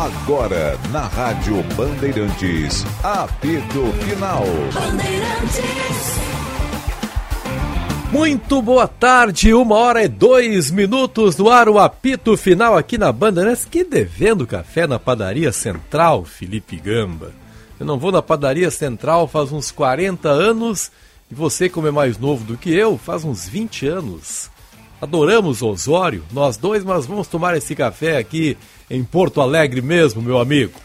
Agora, na Rádio Bandeirantes, apito final. Bandeirantes. Muito boa tarde, uma hora e dois minutos no ar, o apito final aqui na Bandeirantes. Que devendo café na padaria central, Felipe Gamba. Eu não vou na padaria central faz uns 40 anos e você, como é mais novo do que eu, faz uns 20 anos. Adoramos Osório, nós dois, mas vamos tomar esse café aqui em Porto Alegre mesmo, meu amigo.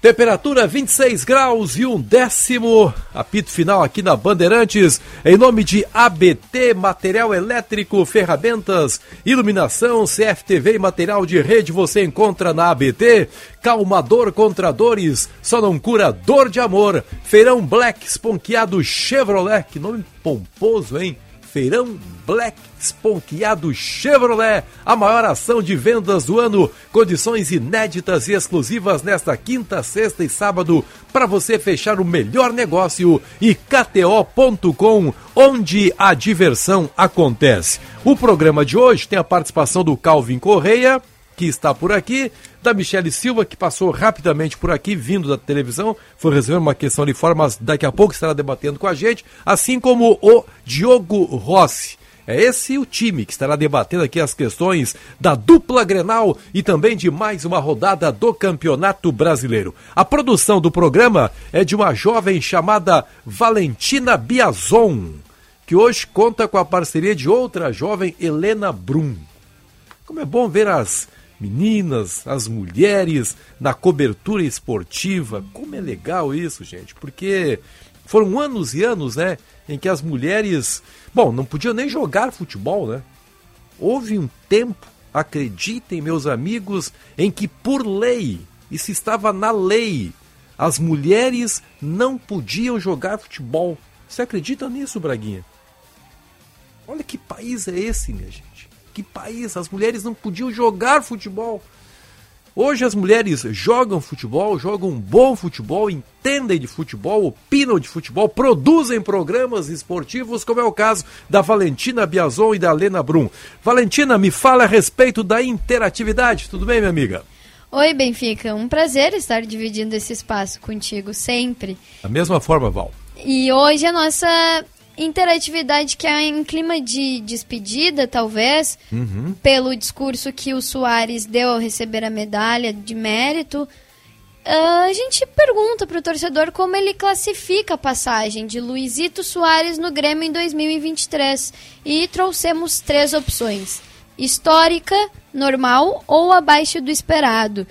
Temperatura 26 graus e um décimo. Apito final aqui na Bandeirantes. Em nome de ABT, material elétrico, ferramentas, iluminação, CFTV e material de rede você encontra na ABT. Calmador contra dores, só não cura dor de amor. Feirão Black Esponqueado Chevrolet. Que nome pomposo, hein? Feirão Black Esponqueado Chevrolet, a maior ação de vendas do ano. Condições inéditas e exclusivas nesta quinta, sexta e sábado para você fechar o melhor negócio e KTO.com, onde a diversão acontece. O programa de hoje tem a participação do Calvin Correia que está por aqui, da Michele Silva, que passou rapidamente por aqui, vindo da televisão, foi resolver uma questão de forma, mas daqui a pouco estará debatendo com a gente, assim como o Diogo Rossi. É esse o time que estará debatendo aqui as questões da dupla Grenal e também de mais uma rodada do Campeonato Brasileiro. A produção do programa é de uma jovem chamada Valentina Biazon, que hoje conta com a parceria de outra jovem, Helena Brum. Como é bom ver as meninas, as mulheres na cobertura esportiva. Como é legal isso, gente, porque foram anos e anos, né, em que as mulheres, bom, não podiam nem jogar futebol, né? Houve um tempo, acreditem, meus amigos, em que por lei, isso estava na lei, as mulheres não podiam jogar futebol. Você acredita nisso, Braguinha? Olha que país é esse, minha gente que país? As mulheres não podiam jogar futebol. Hoje as mulheres jogam futebol, jogam bom futebol, entendem de futebol, opinam de futebol, produzem programas esportivos, como é o caso da Valentina Biazon e da Lena Brum. Valentina, me fala a respeito da interatividade. Tudo bem, minha amiga? Oi, Benfica. Um prazer estar dividindo esse espaço contigo sempre. Da mesma forma, Val. E hoje a nossa interatividade que é em clima de despedida, talvez, uhum. pelo discurso que o Soares deu ao receber a medalha de mérito. Uh, a gente pergunta para o torcedor como ele classifica a passagem de Luizito Soares no Grêmio em 2023 e trouxemos três opções: histórica, normal ou abaixo do esperado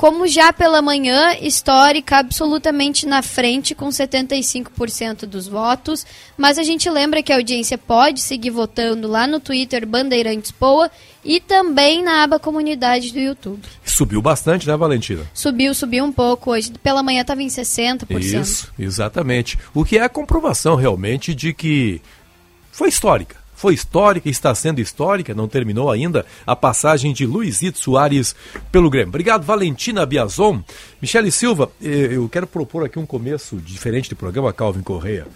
como já pela manhã, histórica absolutamente na frente com 75% dos votos, mas a gente lembra que a audiência pode seguir votando lá no Twitter Bandeirantes Poa e também na aba comunidade do YouTube. Subiu bastante, né, Valentina? Subiu, subiu um pouco hoje. Pela manhã estava em 60%. Isso, exatamente. O que é a comprovação realmente de que foi histórica foi histórica, está sendo histórica, não terminou ainda a passagem de Luizito Soares pelo Grêmio. Obrigado, Valentina Biazon. Michele Silva, eh, eu quero propor aqui um começo diferente do programa Calvin Correia.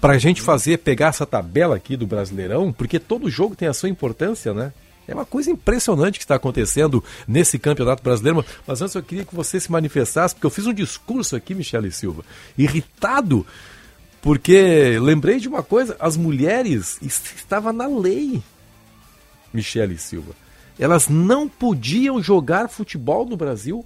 Para a gente fazer, pegar essa tabela aqui do Brasileirão, porque todo jogo tem a sua importância, né? É uma coisa impressionante que está acontecendo nesse campeonato brasileiro. Mas antes eu queria que você se manifestasse, porque eu fiz um discurso aqui, Michele Silva, irritado porque lembrei de uma coisa, as mulheres estava na lei. Michele Silva. Elas não podiam jogar futebol no Brasil.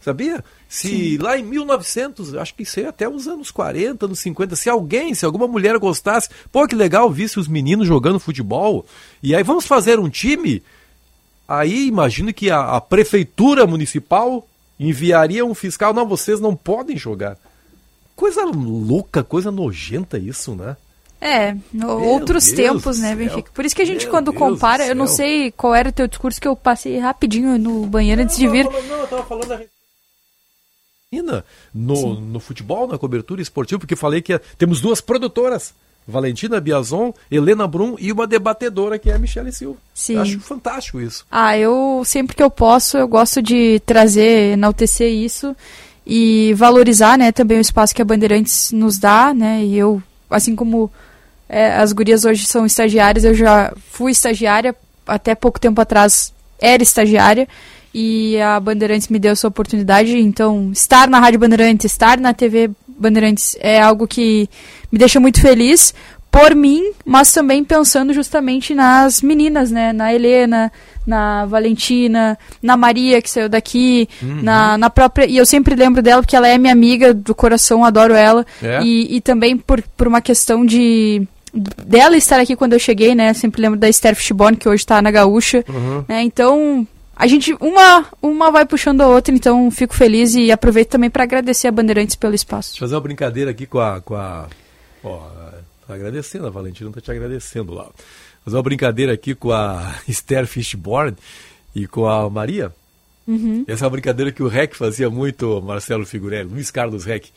Sabia? Se Sim. lá em 1900, acho que isso aí até os anos 40, anos 50, se alguém, se alguma mulher gostasse, pô, que legal, visse os meninos jogando futebol, e aí vamos fazer um time, aí imagino que a, a prefeitura municipal enviaria um fiscal, não, vocês não podem jogar. Coisa louca, coisa nojenta isso, né? É, Meu outros Deus tempos, né, Benfica? Por isso que a gente, Meu quando Deus compara, eu não sei qual era o teu discurso que eu passei rapidinho no banheiro não, antes de vir. Não, não, eu tava falando da no, no futebol, na cobertura esportiva, porque falei que temos duas produtoras. Valentina Biazon, Helena Brum e uma debatedora que é a Michelle Silva. Sim. Eu acho fantástico isso. Ah, eu sempre que eu posso, eu gosto de trazer, enaltecer isso e valorizar, né, também o espaço que a Bandeirantes nos dá, né, e eu, assim como é, as gurias hoje são estagiárias, eu já fui estagiária, até pouco tempo atrás era estagiária, e a Bandeirantes me deu essa oportunidade. Então, estar na Rádio Bandeirantes, estar na TV Bandeirantes é algo que me deixa muito feliz por mim, mas também pensando justamente nas meninas, né? Na Helena, na Valentina, na Maria que saiu daqui, uhum. na, na própria. E eu sempre lembro dela porque ela é minha amiga do coração, adoro ela. É. E, e também por, por uma questão de dela estar aqui quando eu cheguei, né? Sempre lembro da Esther Fishbone, que hoje está na Gaúcha. Uhum. Né? Então, a gente, uma, uma vai puxando a outra, então fico feliz e aproveito também para agradecer a Bandeirantes pelo espaço. Deixa eu fazer uma brincadeira aqui com a. Com a ó, tá agradecendo, a Valentina tá te agradecendo lá. Fazer uma brincadeira aqui com a Esther Fishborn e com a Maria. Uhum. Essa é uma brincadeira que o REC fazia muito, Marcelo Figurelli, Luiz Carlos REC.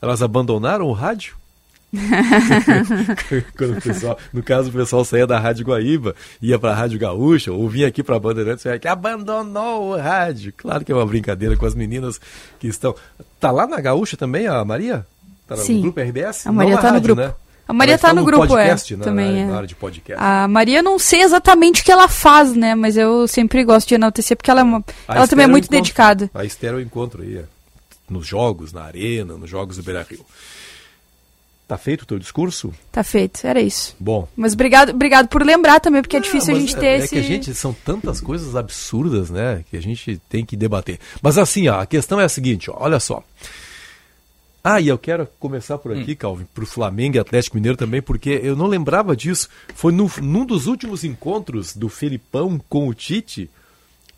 Elas abandonaram o rádio Quando o pessoal, no caso, o pessoal saía da Rádio Guaíba, ia para a Rádio Gaúcha, ou vinha aqui para Bandeirantes, que abandonou o rádio. Claro que é uma brincadeira com as meninas que estão. Tá lá na Gaúcha também a Maria? Tá Sim. no grupo RBS? A Maria está no grupo. Né? A Maria está no, no grupo, podcast, é. Na, também na, é. área de podcast. A Maria não sei exatamente o que ela faz, né? Mas eu sempre gosto de enaltecer porque ela, é uma, ela também é muito encontro, dedicada. A Esther eu encontro aí, é. nos jogos, na arena, nos jogos do Beira Rio. Tá feito o teu discurso? Tá feito, era isso. Bom. Mas obrigado, obrigado por lembrar também, porque é difícil a gente ter é, esse... É que a gente, são tantas coisas absurdas, né, que a gente tem que debater. Mas assim, ó, a questão é a seguinte, ó, olha só. Ah, e eu quero começar por aqui, hum. Calvin, pro Flamengo e Atlético Mineiro também, porque eu não lembrava disso. Foi no, num dos últimos encontros do Felipão com o Tite,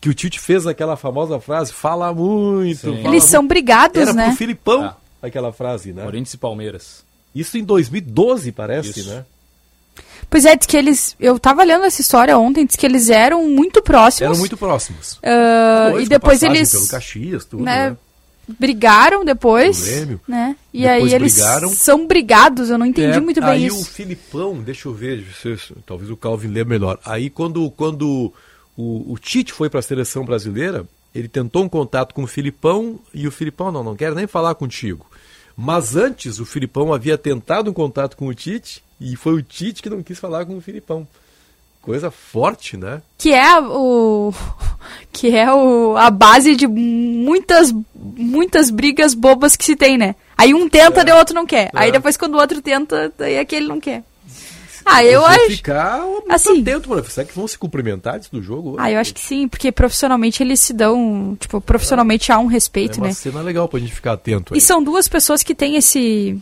que o Tite fez aquela famosa frase, fala muito. Fala Eles muito. são brigados, Era né? Era pro Filipão ah. aquela frase, né? Corinthians e Palmeiras. Isso em 2012, parece, Isso. né? Pois é, diz que eles. Eu tava lendo essa história ontem, diz que eles eram muito próximos. Eram muito próximos. Uh, e depois eles. Pelo Caxias, tudo, né, né? Brigaram depois. Grêmio. Né? E depois aí eles brigaram. são brigados, eu não entendi é, muito bem aí isso. Aí o Filipão, deixa eu ver, talvez o Calvin lê melhor. Aí quando, quando o, o Tite foi para a seleção brasileira, ele tentou um contato com o Filipão e o Filipão, não, não quero nem falar contigo. Mas antes o Filipão havia tentado um contato com o Tite e foi o Tite que não quis falar com o Filipão. Coisa forte, né? Que é o que é o, a base de muitas muitas brigas bobas que se tem, né? Aí um tenta, é. o outro não quer. É. Aí depois quando o outro tenta, aí aquele não quer. Ah, eu acho. ficar assim, atento, mano. Será que vão se cumprimentar antes do jogo? Ah, eu acho que sim, porque profissionalmente eles se dão. Tipo, profissionalmente há um respeito, é uma né? cena legal pra gente ficar atento. Aí. E são duas pessoas que têm esse.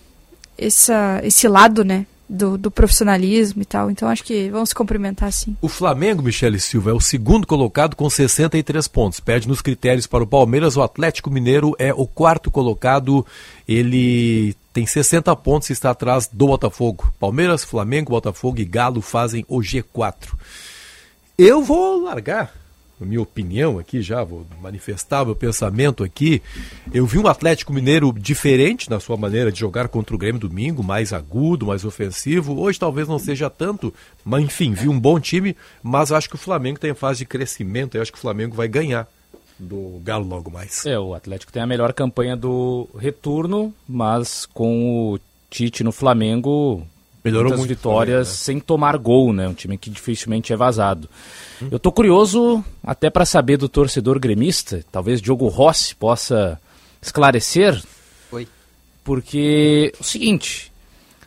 Essa, esse lado, né? Do, do, profissionalismo e tal. Então acho que se cumprimentar sim. O Flamengo, Michele Silva, é o segundo colocado com 63 pontos. Perde nos critérios para o Palmeiras. O Atlético Mineiro é o quarto colocado. Ele tem 60 pontos e está atrás do Botafogo. Palmeiras, Flamengo, Botafogo e Galo fazem o G4. Eu vou largar minha opinião aqui já, vou manifestar meu pensamento aqui. Eu vi um Atlético Mineiro diferente na sua maneira de jogar contra o Grêmio domingo, mais agudo, mais ofensivo. Hoje talvez não seja tanto, mas enfim, vi um bom time, mas acho que o Flamengo tem fase de crescimento, eu acho que o Flamengo vai ganhar do Galo logo mais. É, o Atlético tem a melhor campanha do retorno, mas com o Tite no Flamengo, Melhorou muitas vitórias né? sem tomar gol, né? Um time que dificilmente é vazado. Hum. Eu tô curioso até para saber do torcedor gremista, talvez Diogo Rossi possa esclarecer. Oi. Porque o seguinte,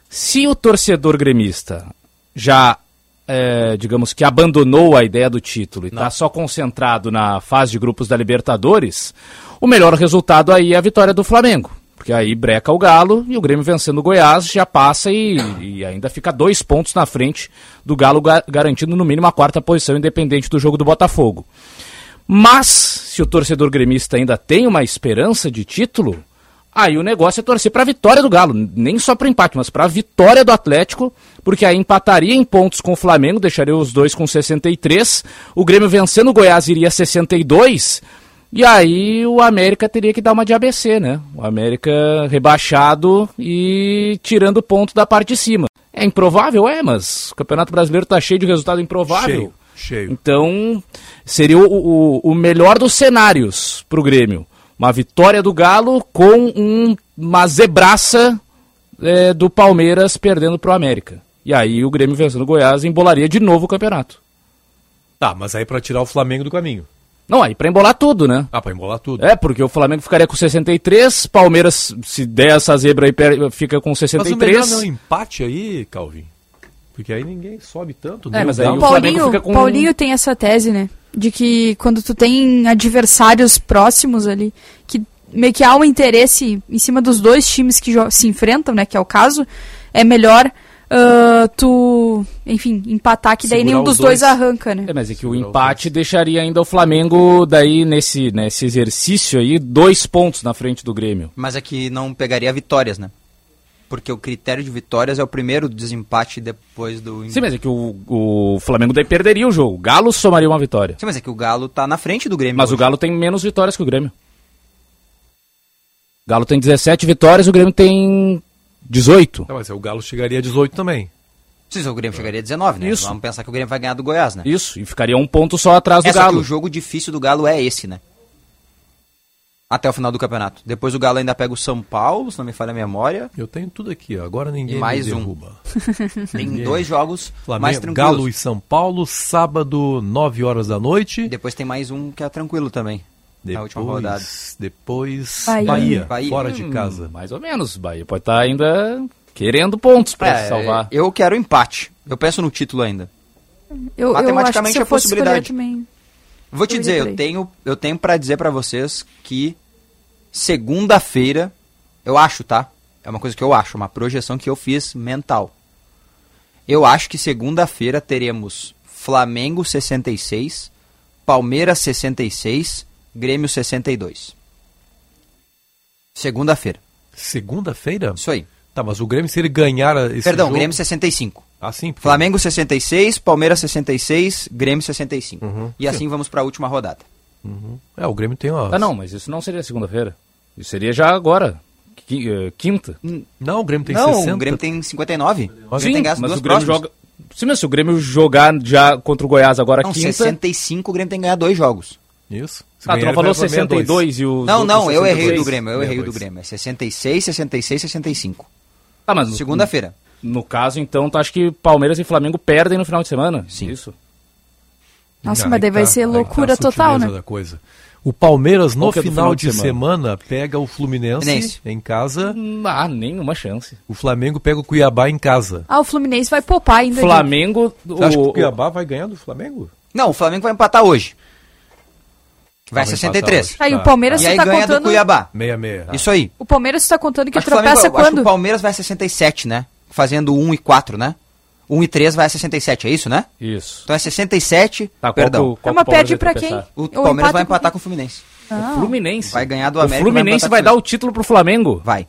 se o torcedor gremista já é, digamos que abandonou a ideia do título e está só concentrado na fase de grupos da Libertadores, o melhor resultado aí é a vitória do Flamengo. Porque aí breca o Galo e o Grêmio vencendo o Goiás já passa e, e ainda fica dois pontos na frente do Galo, ga garantindo no mínimo a quarta posição, independente do jogo do Botafogo. Mas, se o torcedor gremista ainda tem uma esperança de título, Aí o negócio é torcer para a vitória do Galo, nem só para empate, mas para a vitória do Atlético, porque aí empataria em pontos com o Flamengo, deixaria os dois com 63. O Grêmio vencendo o Goiás iria 62. E aí o América teria que dar uma de ABC, né? O América rebaixado e tirando ponto da parte de cima. É improvável, é, mas o Campeonato Brasileiro tá cheio de resultado improvável. Cheio, cheio. Então, seria o, o, o melhor dos cenários para o Grêmio uma vitória do Galo com um, uma zebraça é, do Palmeiras perdendo para o América. E aí o Grêmio vencendo o Goiás embolaria de novo o campeonato. Tá, mas aí para tirar o Flamengo do caminho. Não, aí pra embolar tudo, né? Ah, pra embolar tudo. É, porque o Flamengo ficaria com 63, Palmeiras, se der essa zebra aí, fica com Mas o melhor 63. não é um empate aí, Calvin. Porque aí ninguém sobe tanto. É, nem mas o aí o Flamengo Paulinho, fica com- Paulinho tem essa tese, né? De que quando tu tem adversários próximos ali, que meio que há um interesse em cima dos dois times que se enfrentam, né? Que é o caso, é melhor ah, tu, enfim, empatar, que daí Segurar nenhum os dos dois, dois. arranca, né? É, mas é que o Segurar os empate deixaria ainda o Flamengo daí nesse, nesse exercício aí, dois pontos na frente do Grêmio. Mas é que não pegaria vitórias, né? Porque o critério de vitórias é o primeiro desempate depois do. Sim, mas é que o, o Flamengo daí perderia o jogo. O Galo somaria uma vitória. Sim, mas é que o Galo tá na frente do Grêmio. Mas o hoje. Galo tem menos vitórias que o Grêmio. O Galo tem 17 vitórias, o Grêmio tem 18. Não, mas o Galo chegaria a 18 também. Sim, o Grêmio chegaria a 19, né? Isso. Vamos pensar que o Grêmio vai ganhar do Goiás, né? Isso, e ficaria um ponto só atrás do É, Galo. o jogo difícil do Galo é esse, né? Até o final do campeonato. Depois o Galo ainda pega o São Paulo, se não me falha a memória. Eu tenho tudo aqui, ó. agora ninguém E mais me um. derruba. Tem Ninguém. dois jogos mais Flamengo, tranquilos. Galo e São Paulo, sábado, 9 horas da noite. Depois tem mais um que é tranquilo também. Na última rodada. Depois, Bahia. Bahia, Bahia. fora de Hum, casa. Mais ou menos. Bahia pode estar ainda querendo pontos pra É, salvar. Eu quero empate. Eu penso no título ainda. Eu, eu acho que Matematicamente se eu é possibilidade. também... Vou te Eu dizer, eu tenho, eu tenho para dizer pra vocês que segunda-feira, eu acho, tá? É uma coisa que eu acho, uma projeção que eu fiz mental. Eu acho que segunda-feira teremos Flamengo 66, Palmeiras 66, Grêmio 62. Segunda-feira. Segunda-feira? Isso aí. Tá, mas o Grêmio, se ele ganhar esse Perdão, jogo... Grêmio 65. Assim, porque- Flamengo 66, Palmeiras 66, Grêmio 65. Uhum. E assim vamos pra última rodada. É, o Grêmio tem uma... Ah, não, mas isso não seria segunda-feira. Isso seria já agora. Eh, Quinta. Não, o Grêmio tem não, 60. o Grêmio tem 59. O Grêmio Sim, tem mas duas o Grêmio próximas. joga. Sim, mas se o Grêmio jogar já contra o Goiás agora Não, quinta. 65 o Grêmio tem que ganhar dois jogos. Isso. Ah, tu não falou vai pra 62. 62 e os. não, não, eu errei 62? do Grêmio, eu errei do 62. Grêmio. É 66, 66, 65. Ah, mas Segunda-feira. No caso, então, tu acha que Palmeiras e Flamengo perdem no final de semana? Sim. Isso. Nossa, Ah, mas daí aí vai tá- ser tá loucura total, né? da coisa. O Palmeiras, no é do final, final de de semana, pega o Fluminense em casa. Ah, nenhuma chance. O Flamengo pega o Cuiabá em casa. Ah, o Fluminense vai poupar ainda. Flamengo. Você acha que o- o Cuiabá vai ganhar do Flamengo? Não, o Flamengo vai empatar hoje. Vai Ah, vai 63. empatar Aí Tá. o Palmeiras E aí tá ganha do contando. Cuiabá. Meia meia. Isso aí. O Palmeiras você tá contando que Acho o tropeça Flamengo- acho que quando? o Palmeiras vai a 67, né? Fazendo 1 e 4, né? 1 e 3 vai a 67, é isso, né? Isso. Então é 67, Tá, qual perdão. que o- qual É uma o perde vai pra quem? O Ou Palmeiras vai empatar com o Fluminense. Ah. O Fluminense. Vai ganhar do O América, vai Fluminense vai o dar o título pro Flamengo. Vai.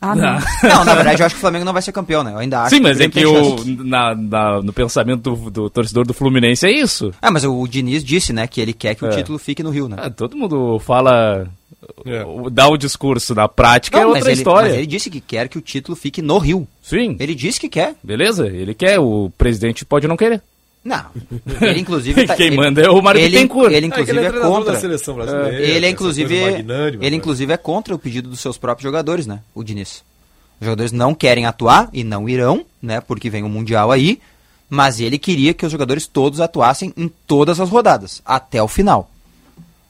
Ah, não. Não, na verdade eu acho que o Flamengo não vai ser campeão, né? Eu ainda acho Sim, mas é Grêmio que o, na, na- no pensamento do, do torcedor do Fluminense é isso. Ah, mas o Diniz disse, né, que ele quer que o É. título fique no Rio, né? Ah, todo mundo fala. É. o- Dá o discurso, na prática é Não, outra mas ele, história. mas ele disse que quer que o título fique no Rio. Sim, Ele disse que quer. beleza, ele quer, o presidente pode não querer. Não. Ele inclusive tá, Quem ele, manda é o Mário ele, Bittencourt. ele inclusive é, contra. seleção brasileira. Ele é inclusive, ele né? inclusive é contra o pedido dos seus próprios jogadores, né? O Diniz. Os jogadores não querem atuar e não irão, né? Porque vem o mundial aí. Mas ele queria que os jogadores todos atuassem em todas as rodadas até o final,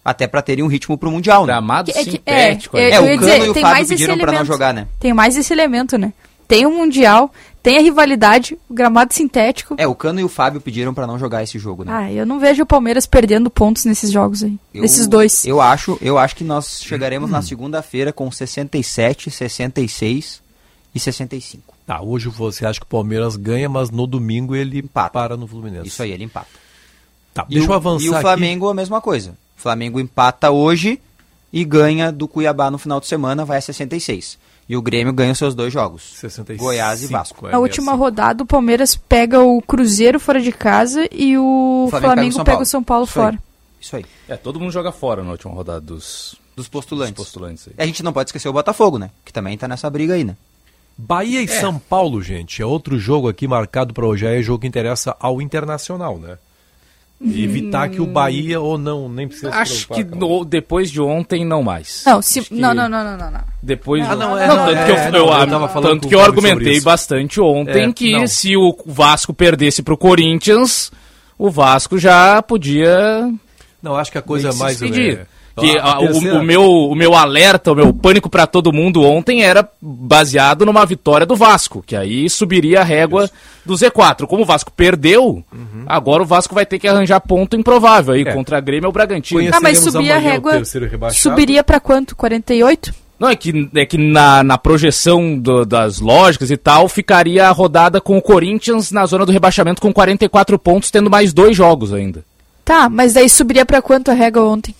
até pra terem um ritmo pro mundial, né? Gramado É sintético. é. É, eu o Cano dizer, e o Fábio pediram pra não jogar, né? Tem mais esse elemento, né? Tem o Mundial, tem a rivalidade, o gramado sintético. É, o Cano e o Fábio pediram pra não jogar esse jogo, né? Ah, eu não vejo o Palmeiras perdendo pontos nesses jogos aí. Eu- nesses dois. Eu acho, eu acho que nós chegaremos na segunda-feira com 67, 66 e 65. Tá, hoje você acha que o Palmeiras ganha, mas no domingo ele Empata. para no Fluminense. Isso aí, ele empata. Tá, E deixa o- eu avançar E o aqui. Flamengo a mesma coisa. O Flamengo empata hoje e ganha do Cuiabá no final de semana, vai a 66. E o Grêmio ganha os seus dois jogos. 65, Goiás e Vasco. é Na última rodada, o Palmeiras pega o Cruzeiro fora de casa e o Flamengo Flamengo, pega o São pega Paulo. o São Paulo Isso aí. fora. Isso aí. É, todo mundo joga fora na última rodada dos, Dos dos postulantes. postulantes aí. E a gente não pode esquecer o Botafogo, né? Que também tá nessa briga aí, né? Bahia e São Paulo, gente, é outro jogo aqui marcado para hoje. Aí é jogo que interessa ao Internacional, né? E evitar que o Bahia ou não, nem precisa se Acho que no- depois de ontem não mais. Não, se, que não, não, não, não, não, não. Depois Ah, não, é, Não, não, tanto é, que eu, é, eu- não, eu tava falando tanto que eu argumentei bastante ontem É, que não. se o Vasco perdesse pro Corinthians, o Vasco já podia Não, acho que a coisa mais... despedir. é, Que a a- o, o meu, o meu alerta, o meu pânico pra todo mundo ontem era baseado numa vitória do Vasco, que aí subiria a régua do Z4. Como o Vasco perdeu, agora o Vasco vai ter que arranjar ponto improvável aí É. contra a Grêmio ou Bragantino. Ah, mas subir a régua. Subiria pra quanto? 48? Não, é que, é que na, na projeção do- das lógicas e tal, ficaria a rodada com o Corinthians na zona do rebaixamento com 44 pontos, tendo mais dois jogos ainda. Tá, mas daí subiria pra quanto a régua ontem?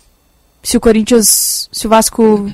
Se o Corinthians. Se o Vasco.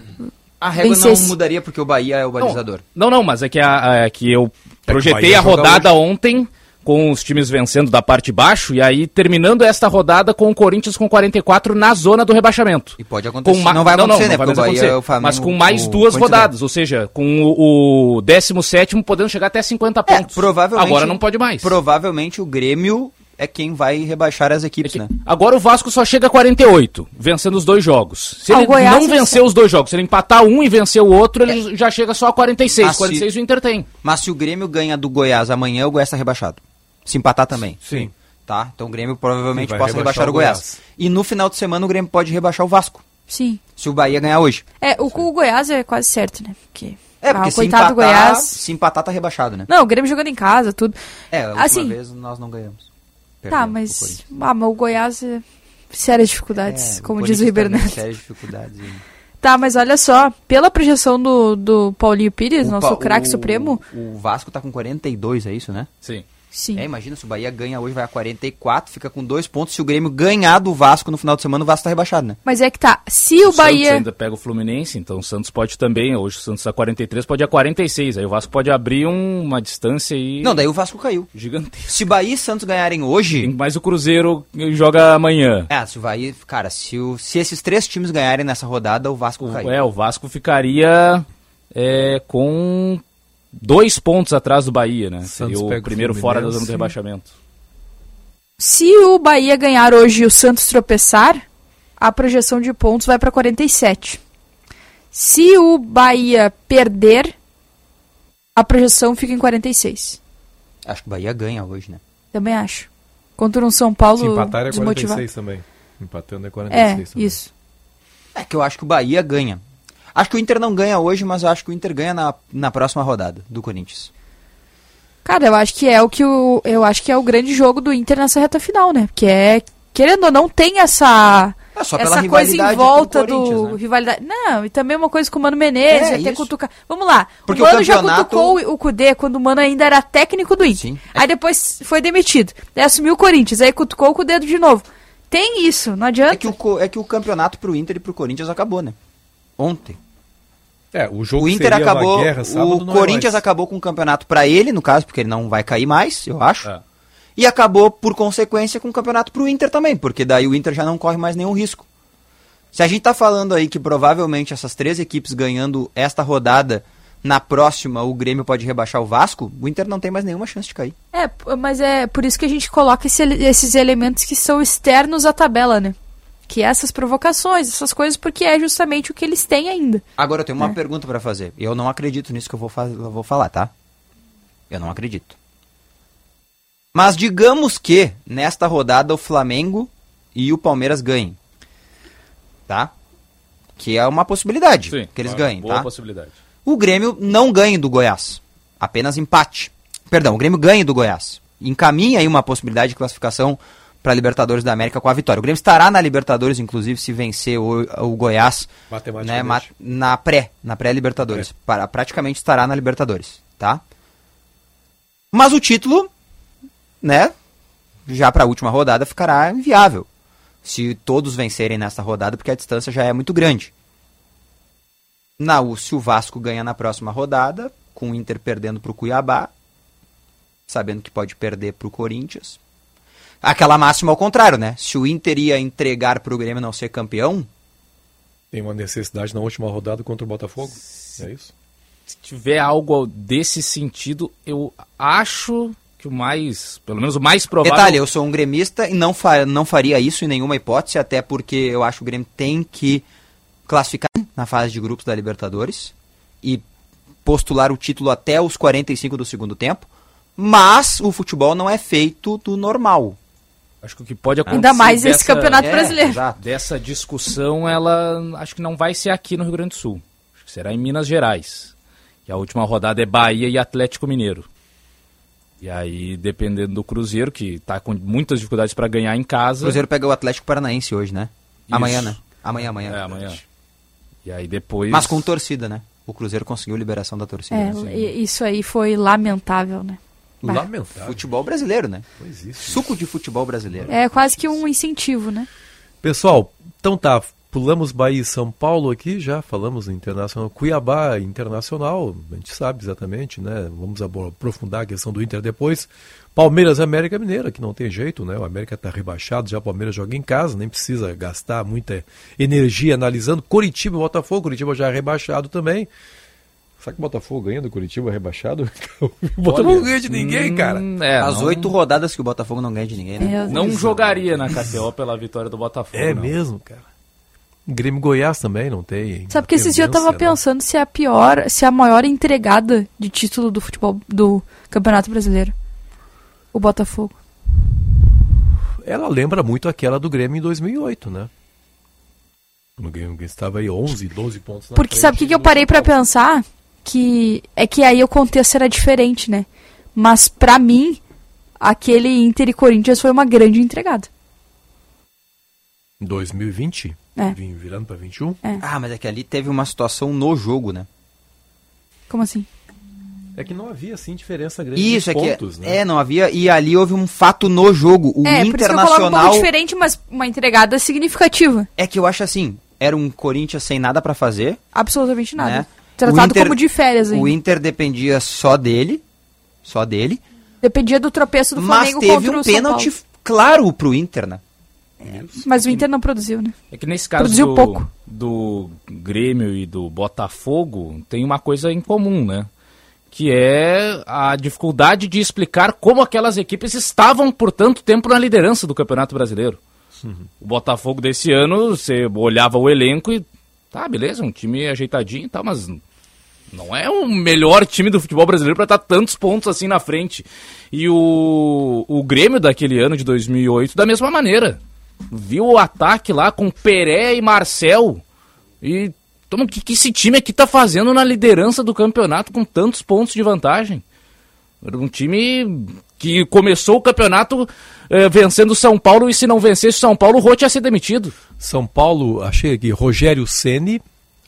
A régua Vencesse. não mudaria porque o Bahia é o balizador. Não, não, mas é que, a, a- que eu projetei Bahia a joga rodada ontem com os times vencendo da parte de baixo e aí terminando esta rodada com o Corinthians com 44 na zona do rebaixamento. E pode acontecer. Com ma- não vai acontecer, né? vai Porque o mais Bahia acontecer. é o Flamengo. Mas com mais o duas rodadas, ou seja, com o, o 17 podendo chegar até 50 É, pontos. provavelmente. Agora não pode mais. Provavelmente o Grêmio é quem vai rebaixar as equipes, né? Agora o Vasco só chega a 48, vencendo os dois jogos. Se Ah, ele Goiás não vencer os dois jogos, se ele empatar um e vencer o outro, ele já chega só a 46. Ah, se- 46 o Inter tem. Mas se o Grêmio ganha do Goiás amanhã, o Goiás tá rebaixado. Se empatar também. Sim. Tá? Então o Grêmio provavelmente possa rebaixar rebaixar o o Goiás. Goiás. E no final de semana o Grêmio pode rebaixar o Vasco. Sim. Se o Bahia ganhar hoje. É, o, o Goiás é quase certo, né? Porque. É, porque ah, se, coitado empatar, do Goiás. se empatar, tá rebaixado, né? Não, o Grêmio jogando em casa, tudo. É, a última Assim- vez nós não ganhamos. Tá, mas. Ah, mas o Goiás é. Sérias dificuldades, É, como o diz o Ribeiro também, Neto. Sérias dificuldades. Tá, mas olha só, pela projeção do, do Paulinho Pires, O nosso Pa- craque supremo, O Vasco tá com 42, é isso, né? Sim. Sim. É, imagina se o Bahia ganha hoje, vai a 44, fica com dois pontos. Se o Grêmio ganhar do Vasco no final de semana, o Vasco tá rebaixado, né? Mas é que tá, se o Santos Bahia. ainda pega o Fluminense, então o Santos pode também, hoje o Santos tá 43, pode ir a 46, aí o Vasco pode abrir um- uma distância aí Não, daí o Vasco caiu. gigantesca. Se Bahia e Santos ganharem hoje. Mas o Cruzeiro joga amanhã. É, se o Bahia. Cara, se, o- se esses três times ganharem nessa rodada, o Vasco O, caiu. é, o Vasco ficaria é, com dois pontos atrás do Bahia, né? Santos Seria o o primeiro fora da zona do rebaixamento. Se o Bahia ganhar hoje e o Santos tropeçar, a projeção de pontos vai pra 47. Se o Bahia perder, a projeção fica em 46. Acho que o Bahia ganha hoje, né? Também acho. Contra um São Paulo Se empatar é desmotivado. 46 também. Empatando é 46 É, também. isso. É que eu acho que o Bahia ganha. Acho que o Inter não ganha hoje, mas eu acho que o Inter ganha na, na próxima rodada do Corinthians. Cara, eu acho que é o que o eu acho que é o grande jogo do Inter nessa reta final, né? Que é querendo ou não tem essa É essa coisa em volta o do né? rivalidade. Não, e também uma coisa com o Mano Menezes, É, até cutucar. Vamos lá. Porque o o Mano já campeonato- cutucou o Cudê quando o Mano ainda era técnico do Inter. Sim. Aí depois foi demitido. Daí assumiu o Corinthians, aí cutucou o dedo de novo. Tem isso, não adianta. É que, o, é que o campeonato pro Inter e pro Corinthians acabou, né? Ontem. É, o jogo O Inter seria acabou. guerra, sábado o é Corinthians mais. acabou com o campeonato pra ele, no caso, porque ele não vai cair mais, eu acho. É. E acabou, por consequência, com o campeonato pro Inter também, porque daí o Inter já não corre mais nenhum risco. Se a gente tá falando aí que provavelmente essas três equipes ganhando esta rodada, na próxima o Grêmio pode rebaixar o Vasco, o Inter não tem mais nenhuma chance de cair. É, mas é por isso que a gente coloca esse esses elementos que são externos à tabela, né? Que é essas provocações, essas coisas, porque é justamente o que eles têm ainda. Agora eu tenho uma É. pergunta pra fazer. Eu não acredito nisso que eu vou, eu vou falar, tá? Eu não acredito. Mas digamos que nesta rodada o Flamengo e o Palmeiras ganhem. Tá? Que é uma possibilidade Sim, que eles ganhem, boa tá? possibilidade. O Grêmio não ganhe do Goiás. Apenas empate. Perdão, o Grêmio ganhe do Goiás. Encaminha aí uma possibilidade de classificação para a Libertadores da América com a vitória. O Grêmio estará na Libertadores, inclusive, se vencer o, o Goiás né, na pré, na pré-Libertadores. Para- Praticamente estará na Libertadores, tá? Mas o título, né, já para a última rodada ficará inviável. Se todos vencerem nessa rodada, porque a distância já é muito grande. Na, se o Vasco ganha na próxima rodada, com o Inter perdendo para o Cuiabá, sabendo que pode perder para o Corinthians. Aquela máxima ao contrário, né? Se o Inter ia entregar para o Grêmio não ser campeão, Tem uma necessidade na última rodada contra o Botafogo. É isso? Se tiver algo desse sentido, eu acho que o mais, pelo menos o mais provável... Detalhe, eu sou um gremista e não, fa não faria isso em nenhuma hipótese, até porque eu acho que o Grêmio tem que classificar na fase de grupos da Libertadores e postular o título até os 45 do segundo tempo, mas o futebol não é feito do normal. Acho que o que pode acontecer. Ainda mais esse campeonato é, brasileiro. exato. Dessa discussão, ela acho que não vai ser aqui no Rio Grande do Sul. Acho que será em Minas Gerais. E a última rodada é Bahia e Atlético Mineiro. E aí, dependendo do Cruzeiro, que tá com muitas dificuldades para ganhar em O casa. Cruzeiro pega o Atlético Paranaense hoje, né? Isso. Amanhã, né? Amanhã, amanhã. É, amanhã. E aí depois. Mas com torcida, né? O Cruzeiro conseguiu liberação da torcida. É, né? e- isso aí foi lamentável, né? Lamentável. Futebol brasileiro, né? Pois isso. Suco de futebol brasileiro. É quase que um incentivo, né? Pessoal, então tá, pulamos Bahia e São Paulo aqui, já falamos Internacional. Cuiabá Internacional, a gente sabe exatamente, né? Vamos aprofundar a questão do Inter depois. Palmeiras e América Mineira, que não tem jeito, né? O América tá rebaixado, já o Palmeiras joga em casa, nem precisa gastar muita energia analisando. Curitiba e Botafogo, Curitiba já é rebaixado também. Será que o Botafogo ganha do Curitiba rebaixado? o Botafogo não ganha de ninguém, cara. Hum, é, As não- oito rodadas que o Botafogo não ganha de ninguém, né? É, Não jogaria na KTO pela vitória do Botafogo. É não. mesmo, cara. Grêmio Goiás também não tem. Sabe que esses dias eu tava né? pensando se é a pior, se é a maior entregada de título do futebol do Campeonato Brasileiro. O Botafogo. Ela lembra muito aquela do Grêmio em 2008, né? No Grêmio que estava aí 11, 12 pontos na Porque frente sabe o que, que eu parei Paulo. pensar? Que é que aí o contexto era diferente, né? Mas pra mim, aquele Inter e Corinthians foi uma grande entregada. Em 2020? É. Vim virando pra 21? Ah, mas é que ali teve uma situação no jogo, né? Como assim? É que não havia, assim, diferença grande Isso, é que pontos, né? é, não havia. E ali houve um fato no jogo. O é, que um Internacional. pouco diferente, mas uma entregada significativa. É que eu acho assim, era um Corinthians sem nada pra fazer. Absolutamente nada. Né? Tratado Inter- como de férias ainda. O Inter dependia só dele. Só dele. Dependia do tropeço do mas Flamengo teve contra um o São pênalti Paulo. claro pro Inter, né? Mas o Inter não produziu, né? É que nesse caso Produziu do, pouco. do Grêmio e do Botafogo tem uma coisa em comum, né? Que é a dificuldade de explicar como aquelas equipes estavam por tanto tempo na liderança do Campeonato Brasileiro. O Botafogo desse ano, você olhava o elenco e tá, beleza, um time ajeitadinho e tal, mas não é o melhor time do futebol brasileiro para estar tantos pontos assim na frente. E o, o Grêmio daquele ano de 2008 da mesma maneira. Viu o ataque lá com Peré e Marcel. E o que, que esse time aqui tá fazendo na liderança do campeonato com tantos pontos de vantagem? Um time que começou o campeonato eh, vencendo São Paulo e se não vencesse São Paulo, o Rote ia ser demitido. São Paulo, achei aqui, Rogério Ceni,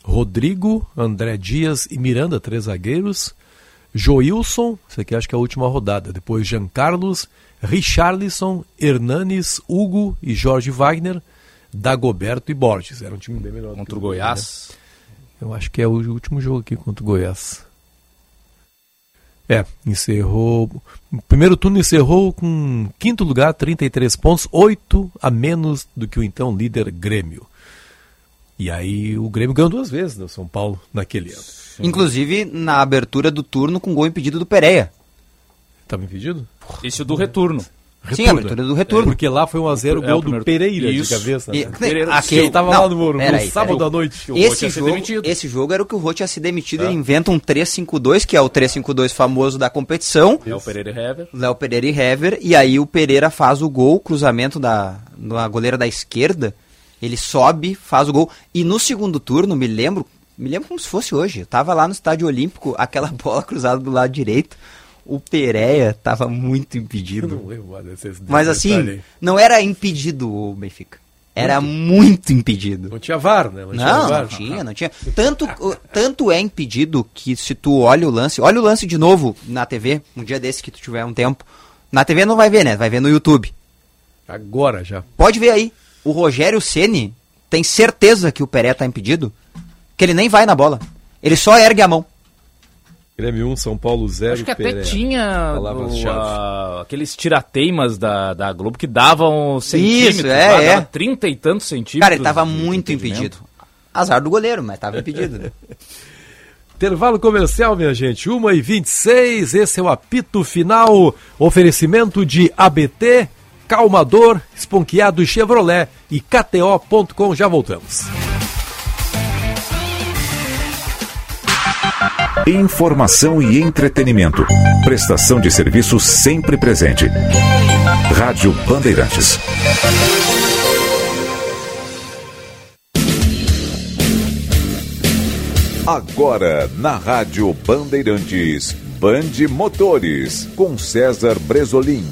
Rodrigo, André Dias e Miranda, três zagueiros. Joilson, isso aqui acho que é a última rodada. Depois Jean Carlos, Richarlison, Hernanes, Hugo e Jorge Wagner, Dagoberto e Borges. Era um time bem melhor. Contra o Goiás. né? Eu acho que é o último jogo aqui contra o Goiás. É, encerrou. O primeiro turno encerrou com quinto lugar, 33 pontos, 8 a menos do que o então líder Grêmio. E aí o Grêmio ganhou duas vezes do São Paulo naquele ano. Inclusive na abertura do turno com gol impedido do Pereira. Estava impedido? Esse é do retorno. Sim, a abertura do retorno. Porque lá foi um a 0 É, gol o do Pereira Isso. de cabeça. E- né? Pereira- aquele- Ele estava não, lá no, no peraí, sábado à noite. O Esse ia ser jogo, demitido. esse jogo era o que o Rote ia ser demitido. Ele inventa um 3-5-2, que é o 3-5-2 famoso da competição. É o Pereira e Hever. Léo Pereira e Hever. E aí o Pereira faz o gol, cruzamento da, da goleira da esquerda. Ele sobe, faz o gol. E no segundo turno, me lembro, me lembro como se fosse hoje. Eu tava lá no Estádio Olímpico, aquela bola cruzada do lado direito. O Pereira tava muito impedido. não Mas assim, não era impedido o Benfica. Era muito impedido. Não tinha VAR, né? tinha Não, VAR. não tinha, não tinha. Tanto, tanto é impedido que se tu olha o lance, olha o lance de novo na TV, um dia desse que tu tiver um tempo. Na TV não vai ver, né? Vai ver no YouTube. Agora já. Pode ver aí. O Rogério Ceni tem certeza que o Peré tá impedido, que ele nem vai na bola. Ele só ergue a mão. Grêmio 1, São Paulo 0. Acho que até Pereira. tinha o, a- aqueles tirateimas da, da Globo que davam centímetros. Isso, é, lá, é. dava Trinta e tantos centímetros. Cara, ele tava muito impedido. Azar do goleiro, mas tava impedido. né? Intervalo comercial, minha gente. 1h26, esse é o apito final. Oferecimento de ABT, Calmador, Esponqueado Chevrolet e KTO.com. Já voltamos. Informação e entretenimento. Prestação de serviço sempre presente. Rádio Bandeirantes. Agora, na Rádio Bandeirantes, Bande Motores, com César Bresolim.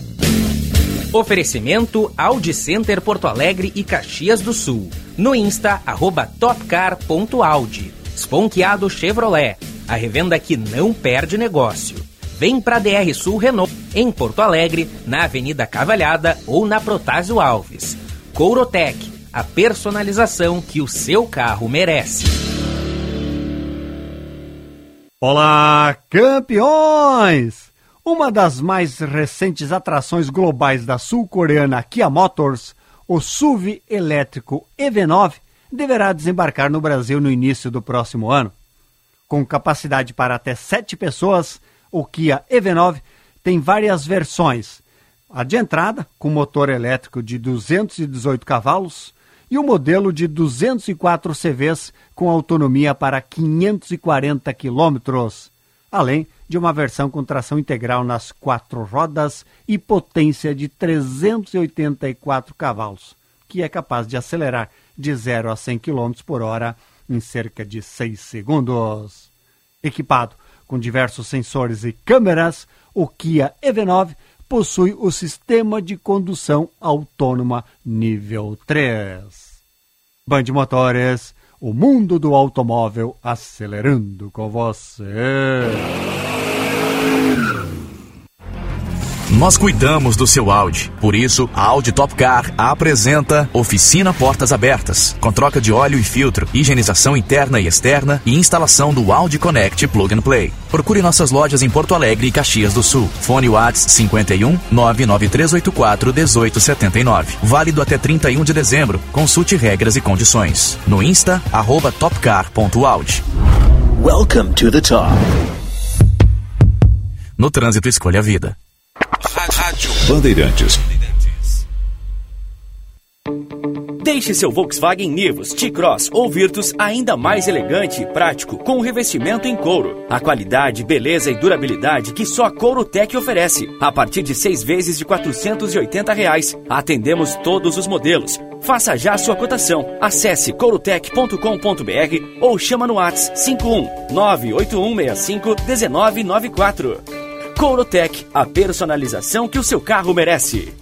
Oferecimento Audi Center Porto Alegre e Caxias do Sul. No Insta, arroba topcar.audi. Sponkeado Chevrolet, a revenda que não perde negócio. Vem para DR Sul Renault, em Porto Alegre, na Avenida Cavalhada ou na Protásio Alves. Courotec, a personalização que o seu carro merece. Olá, campeões! Uma das mais recentes atrações globais da sul-coreana Kia Motors, o SUV elétrico EV9, deverá desembarcar no Brasil no início do próximo ano. Com capacidade para até sete pessoas, o Kia EV9 tem várias versões. A de entrada, com motor elétrico de 218 cavalos, e o modelo de 204 CVs com autonomia para 540 quilômetros, além de uma versão com tração integral nas quatro rodas e potência de 384 cavalos, que é capaz de acelerar de 0 a 100 km por hora em cerca de 6 segundos. Equipado com diversos sensores e câmeras, o Kia EV9 possui o sistema de condução autônoma nível 3. Band Motores, o mundo do automóvel acelerando com você. Nós cuidamos do seu Audi. Por isso, a Audi Top Car apresenta Oficina Portas Abertas, com troca de óleo e filtro, higienização interna e externa e instalação do Audi Connect Plug and Play. Procure nossas lojas em Porto Alegre e Caxias do Sul. Fone Whats 51 99384 1879. Válido até 31 de dezembro. Consulte regras e condições. No Insta, arroba topcar.audi. Welcome to the top. No trânsito, escolha a vida. Rádio Bandeirantes. Deixe seu Volkswagen Nivus, T-Cross ou Virtus ainda mais elegante e prático com o revestimento em couro. A qualidade, beleza e durabilidade que só a Courotec oferece. A partir de seis vezes de 480 reais. Atendemos todos os modelos. Faça já sua cotação. Acesse courotec.com.br ou chama no WhatsApp 51 98165 1994. Courotec, a personalização que o seu carro merece.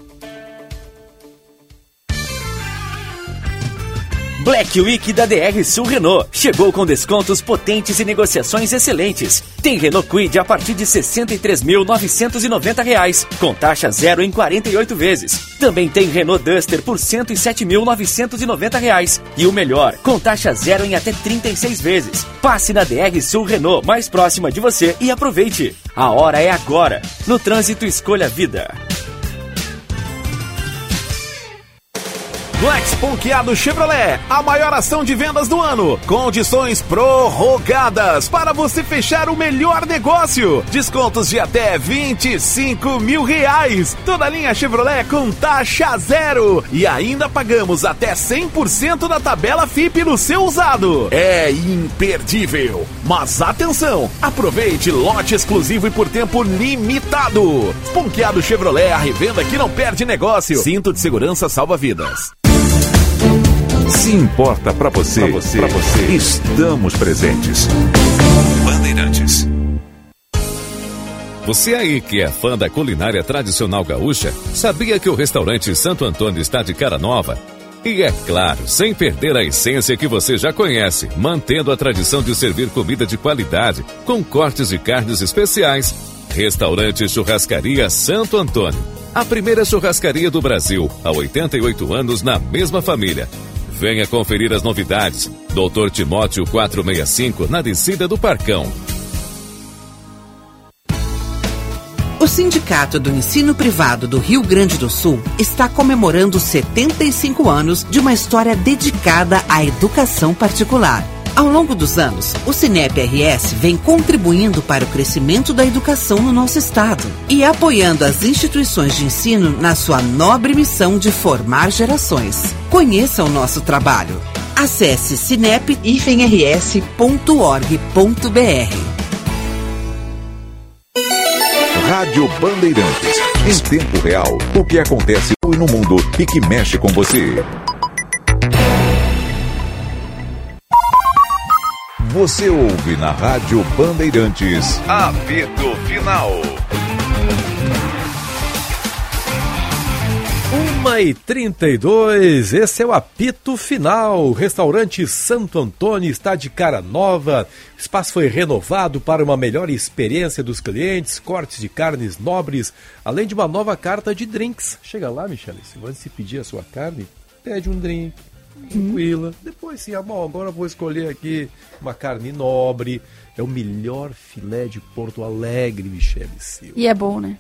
Black Week da DR Sul Renault. Chegou com descontos potentes e negociações excelentes. Tem Renault Kwid a partir de R$ 63.990, com taxa zero em 48 vezes. Também tem Renault Duster por R$ 107.990. E o melhor, com taxa zero em até 36 vezes. Passe na DR Sul Renault mais próxima de você e aproveite. A hora é agora. No trânsito, escolha vida. No Exponqueado Chevrolet, a maior ação de vendas do ano. Condições prorrogadas para você fechar o melhor negócio. Descontos de até 25 mil reais. Toda linha Chevrolet com taxa zero. E ainda pagamos até 100% da tabela FIP no seu usado. É imperdível. Mas atenção, aproveite lote exclusivo e por tempo limitado. Esponqueado Chevrolet, a revenda que não perde negócio. Cinto de segurança salva vidas. Se importa para você, pra você, pra você, estamos presentes. Bandeirantes. Você aí que é fã da culinária tradicional gaúcha, sabia que o restaurante Santo Antônio está de cara nova? E é claro, sem perder a essência que você já conhece, mantendo a tradição de servir comida de qualidade, com cortes de carnes especiais. Restaurante Churrascaria Santo Antônio. A primeira churrascaria do Brasil, há 88 anos na mesma família. Venha conferir as novidades. Doutor Timóteo 465, na descida do Parcão. O Sindicato do Ensino Privado do Rio Grande do Sul está comemorando 75 anos de uma história dedicada à educação particular. Ao longo dos anos, o Cinep RS vem contribuindo para o crescimento da educação no nosso estado e apoiando as instituições de ensino na sua nobre missão de formar gerações. Conheça o nosso trabalho. Acesse cinep-rs.org.br. Rádio Bandeirantes. Em tempo real, o que acontece no mundo e que mexe com você. Você ouve na Rádio Bandeirantes. Apito Final. 1 e 32 esse é o apito final. O restaurante Santo Antônio está de cara nova. O espaço foi renovado para uma melhor experiência dos clientes, cortes de carnes nobres, além de uma nova carta de drinks. Chega lá, Michele, se você pedir a sua carne, pede um drink, tranquila. Depois sim, ah, bom, agora eu vou escolher aqui uma carne nobre. É o melhor filé de Porto Alegre, Michele Silva. E é bom, né?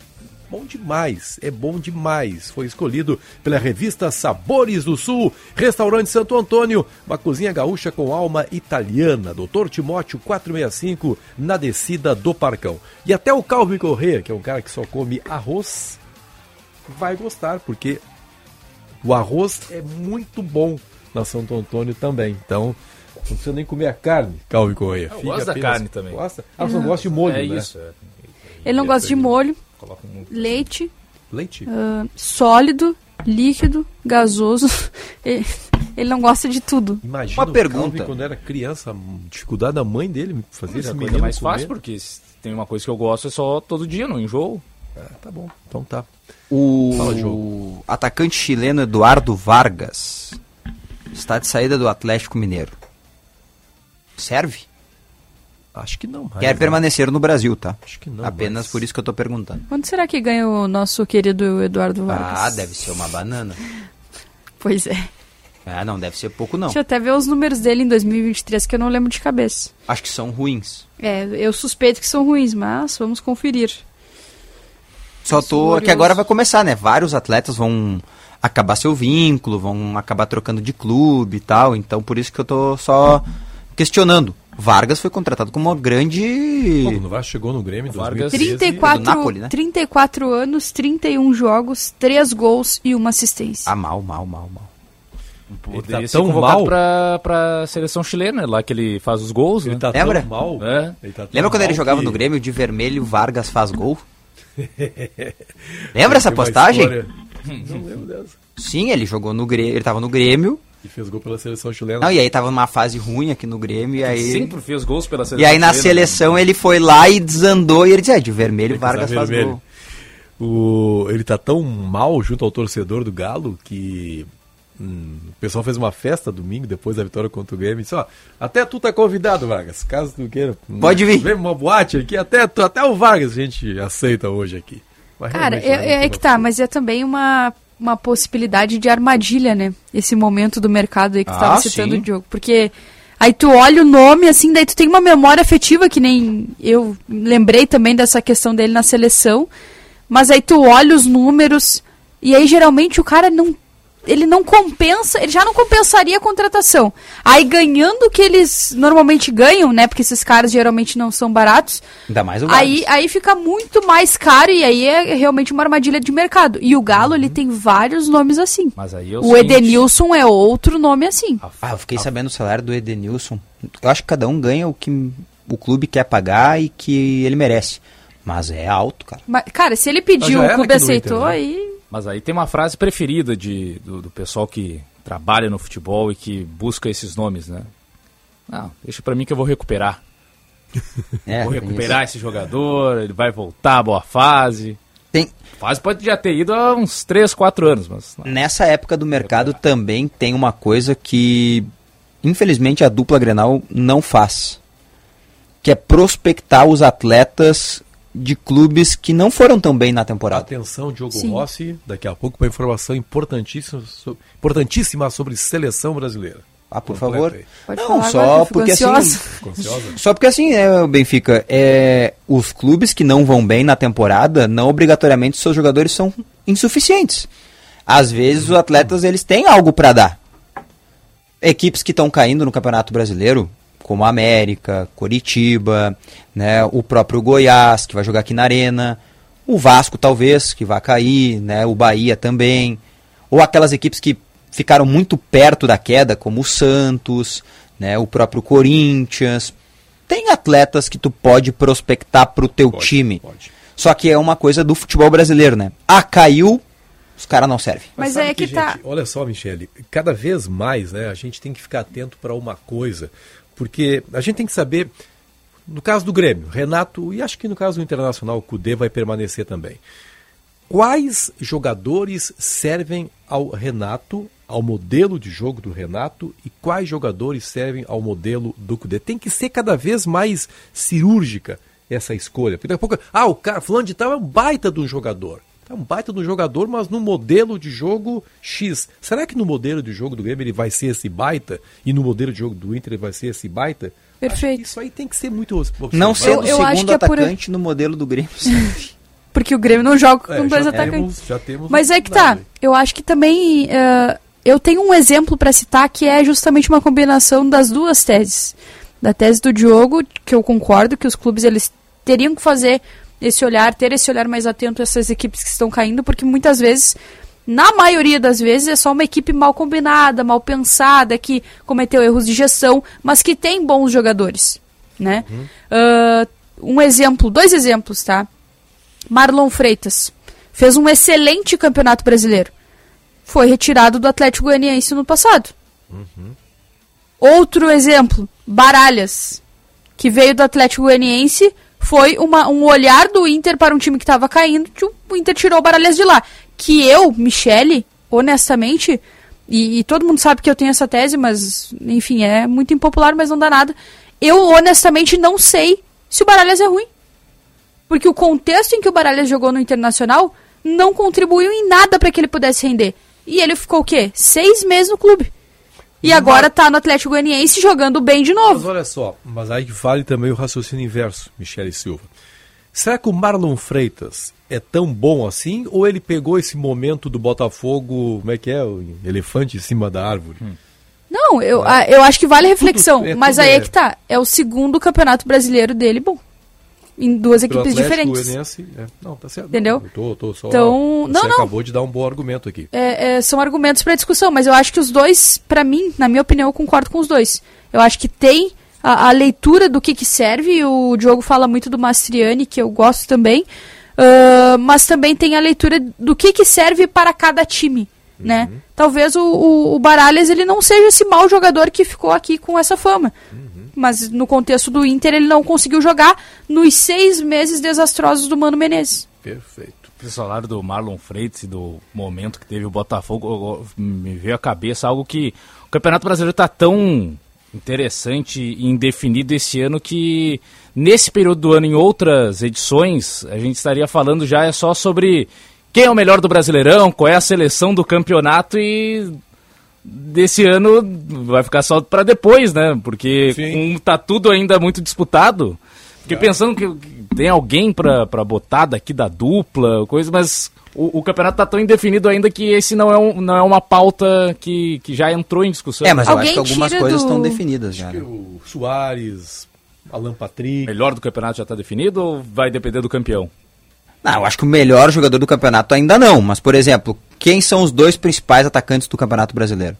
Bom demais, é bom demais. Foi escolhido pela revista Sabores do Sul, Restaurante Santo Antônio, uma cozinha gaúcha com alma italiana. Doutor Timóteo 465, na descida do Parcão. E até o Calvin Corrêa, que é um cara que só come arroz, vai gostar, porque o arroz é muito bom na Santo Antônio também. Então, não precisa nem comer a carne, Calvin Corrêa. Eu gosto da carne também. Gosta? Ah, você não gosta de molho, é né? isso. é. Ele não gosta de molho, Coloca um- leite, Leite? ah, sólido, líquido, gasoso. ele, não gosta de tudo. Imagina Uma o pergunta. Calvin quando era criança, dificuldade da mãe dele fazer Essa esse coisa mais comer. fácil, porque se tem uma coisa que eu gosto é só todo dia, não enjoo. Ah, tá bom, então tá. O Fala, Diogo. atacante chileno Eduardo Vargas está de saída do Atlético Mineiro. Serve? Acho que não. mais, Quer né? permanecer no Brasil, tá? Acho que não. Apenas mas- por isso que eu tô perguntando. Quando será que ganha o nosso querido Eduardo Vargas? Ah, deve ser uma banana. Pois é. Ah, não, deve ser pouco não. Deixa eu até ver os números dele em 2023, que eu não lembro de cabeça. Acho que são ruins. É, eu suspeito que são ruins, mas vamos conferir. Só tô. Que agora vai começar, né? Vários atletas vão acabar seu vínculo, vão acabar trocando de clube e tal. Então por isso que eu tô só questionando. Vargas foi contratado como uma grande. Pô, o Vasco chegou no Grêmio Vargas- 2013. 34, do Napoli, né? 34 anos, 31 jogos, 3 gols e uma assistência. Ah, mal, mal, mal, mal. Poderia tá ser tão convocado mal. pra, pra seleção chilena, lá que ele faz os gols, Ele né? tá Lembra? tão mal. É. Ele tá tão Lembra quando ele jogava que- no Grêmio de vermelho, Vargas faz gol? Lembra essa postagem? Não lembro dessa. Sim, ele jogou no Grêmio, ele tava no Grêmio. E fez gol pela seleção chilena. Não, e aí tava numa fase ruim aqui no Grêmio e aí Sempre fez gols pela seleção E aí na chilena, seleção ele foi lá e desandou e ele disse, é, de vermelho Vargas faz vermelho. gol. O, ele tá tão mal junto ao torcedor do Galo que hum, o pessoal fez uma festa domingo depois da vitória contra o Grêmio. e Disse, ó, até tu tá convidado, Vargas. Caso tu queira. Pode vir. Vem uma boate aqui, até, tu, até o Vargas a gente aceita hoje aqui. Mas Cara, é, né, é que tá, mas é também uma, uma possibilidade de armadilha, né? Esse momento do mercado aí que tu Ah, tava citando, sim. Diogo. Porque aí tu olha o nome, assim, daí tu tem uma memória afetiva, que nem eu lembrei também dessa questão dele na seleção. Mas aí tu olha os números, e aí geralmente o cara não. Ele não compensa, ele já não compensaria a contratação. Aí ganhando o que eles normalmente ganham, né? Porque esses caras geralmente não são baratos. Ainda mais o Aí, aí fica muito mais caro e aí é realmente uma armadilha de mercado. E o Galo, ele tem vários nomes assim. Mas aí é o seguinte, Edenilson é outro nome assim. Ah, eu fiquei sabendo o salário do Edenilson. Eu acho que cada um ganha o que o clube quer pagar e que ele merece. Mas é alto, cara. Mas, cara, se ele pediu, o clube aceitou, Inter, né? aí... Mas aí tem uma frase preferida de, do, do pessoal que trabalha no futebol e que busca esses nomes, né? Não, deixa pra mim que eu vou recuperar. É, vou recuperar esse jogador, ele vai voltar à boa fase. Tem, Fase pode já ter ido há uns 3, 4 anos, mas... não. nessa época do mercado também tem uma coisa que infelizmente a dupla Grenal não faz. Que é prospectar os atletas de clubes que não foram tão bem na temporada. Atenção, Diogo Sim. Rossi, daqui a pouco uma informação importantíssima, importantíssima sobre seleção brasileira. Ah, por Completa favor. Pode Não, falar só porque assim-? Só porque assim, né, Benfica, é, os clubes que não vão bem na temporada, não obrigatoriamente seus jogadores são insuficientes. Às vezes os atletas eles têm algo para dar. Equipes que estão caindo no Campeonato Brasileiro, como a América, Coritiba, né, o próprio Goiás, que vai jogar aqui na Arena, o Vasco talvez, que vai cair, né, o Bahia também, ou aquelas equipes que ficaram muito perto da queda, como o Santos, né, o próprio Corinthians. Tem atletas que tu pode prospectar pro teu Pode, time. pode. Só que é uma coisa do futebol brasileiro, né? Ah, caiu, os caras não servem. Mas sabe é que tá- gente, Olha só, Michele, cada vez mais, né, a gente tem que ficar atento para uma coisa, porque a gente tem que saber, no caso do Grêmio, Renato, e acho que no caso do Internacional, o Cudê vai permanecer também. Quais jogadores servem ao Renato, ao modelo de jogo do Renato, e quais jogadores servem ao modelo do Cudê? Tem que ser cada vez mais cirúrgica essa escolha. Porque daqui a pouco, ah, o cara, fulano de tal é um baita de um jogador. É um baita um jogador, mas no modelo de jogo X. Será que no modelo de jogo do Grêmio ele vai ser esse baita? E no modelo de jogo do Inter ele vai ser esse baita? Perfeito. Isso aí tem que ser muito observado. Não sendo o segundo que é por- atacante no modelo do Grêmio. Porque o Grêmio não joga É, com dois já atacantes. temos- já temos Mas é que tá. Eu acho que também. eh, eu tenho um exemplo para citar que é justamente uma combinação das duas teses. Da tese do Diogo, que eu concordo que os clubes eles teriam que fazer esse olhar, ter esse olhar mais atento a essas equipes que estão caindo, porque muitas vezes, na maioria das vezes, é só uma equipe mal combinada, mal pensada, que cometeu erros de gestão, mas que tem bons jogadores, né? Ah, um exemplo, dois exemplos, tá? Marlon Freitas fez um excelente campeonato brasileiro. Foi retirado do Atlético Goianiense no passado. Outro exemplo, Baralhas, que veio do Atlético Goianiense, foi uma- um olhar do Inter para um time que estava caindo, que o Inter tirou o Baralhas de lá. Que eu, Michele, honestamente, e, e todo mundo sabe que eu tenho essa tese, mas, enfim, é muito impopular, mas não dá nada. Eu, honestamente, não sei se o Baralhas é ruim. Porque o contexto em que o Baralhas jogou no Internacional não contribuiu em nada para que ele pudesse render. E ele ficou o quê? Seis meses no clube. E agora tá no Atlético Goianiense jogando bem de Mas novo. olha só, mas aí vale também o raciocínio inverso, Michele Silva. Será que o Marlon Freitas é tão bom assim? Ou ele pegou esse momento do Botafogo, como é que é? O elefante em cima da árvore? Não, eu, a- eu acho que vale reflexão. é, mas tudo aí é é. que tá. É o segundo campeonato brasileiro dele bom. Em duas Pelo equipes Atlético diferentes. Goianiense, é. Não, tá certo. Entendeu? Tô, tô só, Então, você não, não. acabou de dar um bom argumento aqui. É, é, são argumentos para discussão, mas eu acho que os dois, pra mim, na minha opinião, eu concordo com os dois. Eu acho que tem a, a leitura do que, que serve, o Diogo fala muito do Mastriani, que eu gosto também, ah, mas também tem a leitura do que, que serve para cada time, né? Talvez o, o, o Baralhas ele não seja esse mau jogador que ficou aqui com essa fama. Mas no contexto do Inter ele não conseguiu jogar nos seis meses desastrosos do Mano Menezes. Perfeito. Vocês falaram do Marlon Freitas e do momento que teve o Botafogo. Me veio à cabeça algo que o Campeonato Brasileiro está tão interessante e indefinido esse ano que nesse período do ano, em outras edições, a gente estaria falando já é só sobre quem é o melhor do Brasileirão, qual é a seleção do campeonato e desse ano vai ficar só para depois, né? Porque como tá tudo ainda muito disputado, fiquei pensando que que tem alguém pra pra botar daqui da dupla, coisa, mas o, o campeonato tá tão indefinido ainda que esse não é, um, não é uma pauta que, que já entrou em discussão. É, mas eu acho que algumas coisas estão definidas já. né? O Soares, Alan Patrick. Melhor do campeonato já tá definido ou vai depender do campeão? Não, eu acho que o melhor jogador do campeonato ainda não. Mas, por exemplo, quem são os dois principais atacantes do Campeonato Brasileiro?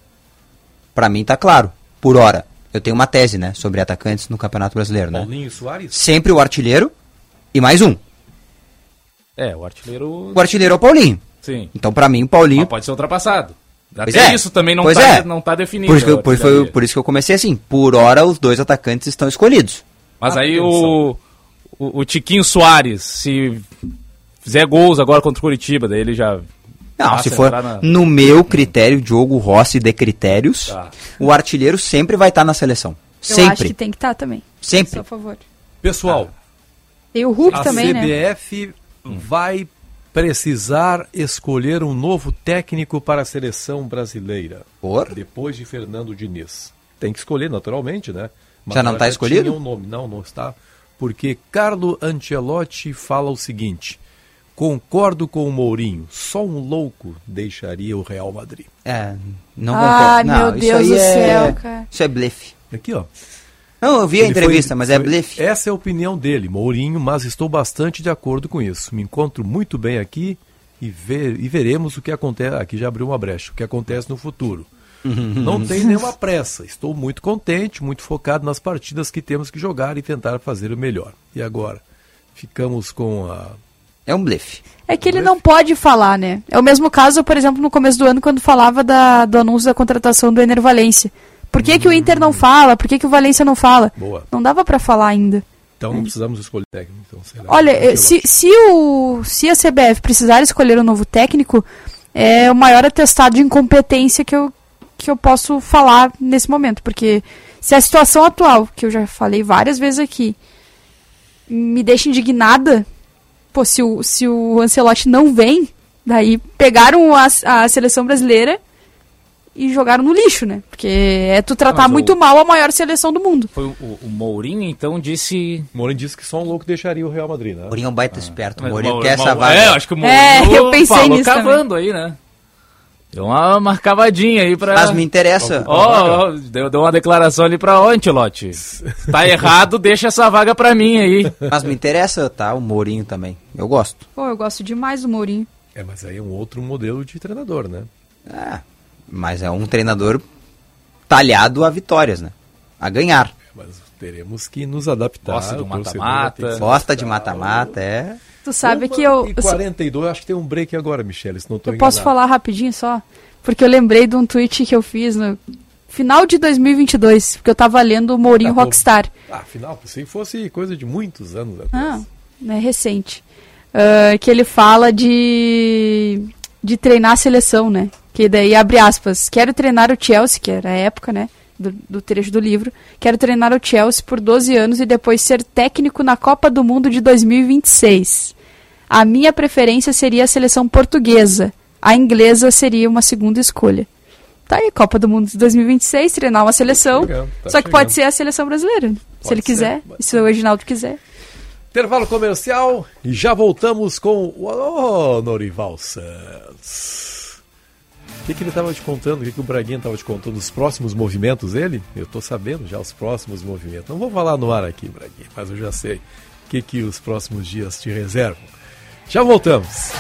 Pra mim tá claro. Por hora. Eu tenho uma tese, né, sobre atacantes no Campeonato Brasileiro, né? Paulinho Soares? Sempre o artilheiro e mais um. É, o artilheiro. O artilheiro é o Paulinho. Sim. Então, pra mim, o Paulinho. Mas pode ser ultrapassado. Até é. isso também não, Pois tá, é. não tá definido. Por isso, que, eu- a por, foi- por isso que eu comecei assim. Por hora, os dois atacantes estão escolhidos. Mas aí o, o, o Tiquinho Soares, se fizer gols agora contra o Curitiba, daí ele já. Não, passa se a for na- no meu critério, Diogo Rossi de critérios, Tá. o artilheiro sempre vai estar na seleção. Eu sempre. acho que tem que estar também. Sempre. A favor. Pessoal, Tem o Hulk a também, né? CBF vai precisar escolher um novo técnico para a seleção brasileira. Por? Depois de Fernando Diniz. Tem que escolher, naturalmente, né? Já não ela tá escolhido? tinha um nome. Não, não está. Porque Carlo Ancelotti fala o seguinte: concordo com o Mourinho, só um louco deixaria o Real Madrid. É, não Ai, concordo. Não, meu isso Deus aí do é... céu, cara. Isso é blefe. Aqui, ó. Não, eu vi a Ele entrevista, foi- mas é foi- blefe. Essa é a opinião dele, Mourinho, mas estou bastante de acordo com isso. Me encontro muito bem aqui e, ver, e veremos o que acontece. Aqui já abriu uma brecha, o que acontece no futuro. Não tem nenhuma pressa. Estou muito contente, muito focado nas partidas que temos que jogar e tentar fazer o melhor. E agora? Ficamos com a É um blefe. É que ele não pode falar, né? É o mesmo caso, por exemplo, no começo do ano, quando falava da, do anúncio da contratação do Ener Valência. Por que, que o Inter não fala? Por que, que o Valência não fala? Boa. Não dava pra falar ainda. Então não precisamos escolher técnico. Então, será Olha, se, se, o, se a CBF precisar escolher um novo técnico, é o maior atestado de incompetência que eu, que eu posso falar nesse momento. Porque se a situação atual, que eu já falei várias vezes aqui, me deixa indignada, pô, se o, se o Ancelotti não vem, daí pegaram a, a seleção brasileira e jogaram no lixo, né? Porque é tu tratar o- muito mal a maior seleção do mundo. Foi o, o- o Mourinho, então, disse. Mourinho disse que só um louco deixaria o Real Madrid, né? Mourinho é um baita esperto. Mas Mourinho quer essa Mau- vaga. É, acho que o Mourinho É, eu pensei falou nisso cavando aí, né? Deu uma marcavadinha aí pra... Mas me interessa. Ó, ó, deu, deu uma declaração ali pra Antilote. Tá errado, deixa essa vaga pra mim aí. Mas me interessa, tá? O Mourinho também. Eu gosto. Pô, eu gosto demais do Mourinho. É, mas aí é um outro modelo de treinador, né? É, mas é um treinador talhado a vitórias, né? A ganhar. Mas teremos que nos adaptar. Gosta do mata-mata. Gosta de mata-mata, é. Tu sabe Uma que eu. E eu só- 42, acho que tem um break agora, Michele, se não tô Eu posso falar rapidinho só? Porque eu lembrei de um tweet que eu fiz no final de 2022, porque eu tava lendo o Mourinho Ah, bom. Rockstar. Ah, afinal, se fosse coisa de muitos anos atrás. Ah, é recente. Ah, que ele fala de, de treinar a seleção, né? Que daí abre aspas. Quero treinar o Chelsea, que era a época, né? Do, do trecho do livro. Quero treinar o Chelsea por 12 anos e depois ser técnico na Copa do Mundo de 2026. A minha preferência seria a seleção portuguesa. A inglesa seria uma segunda escolha. Tá aí, Copa do Mundo de 2026, treinar uma seleção. chegando, tá só que chegando. pode ser a seleção brasileira, né? se Pode ele ser, quiser, pode se o Reginaldo quiser. Intervalo comercial e já voltamos com o oh, Norival Santos. O que, que ele estava te contando? O que, que o Braguinha estava te contando? Os próximos movimentos dele? Eu estou sabendo já os próximos movimentos. Não vou falar no ar aqui, Braguinha, mas eu já sei o que, que os próximos dias te reservam. Já voltamos.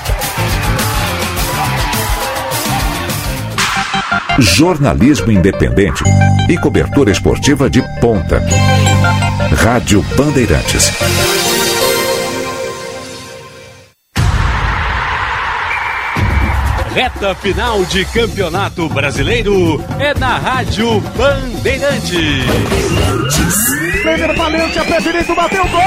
Jornalismo independente e cobertura esportiva de ponta. Rádio Bandeirantes. Reta final de Campeonato Brasileiro é na Rádio Bandeirantes. Kleber Valência, pé direito, bateu gol!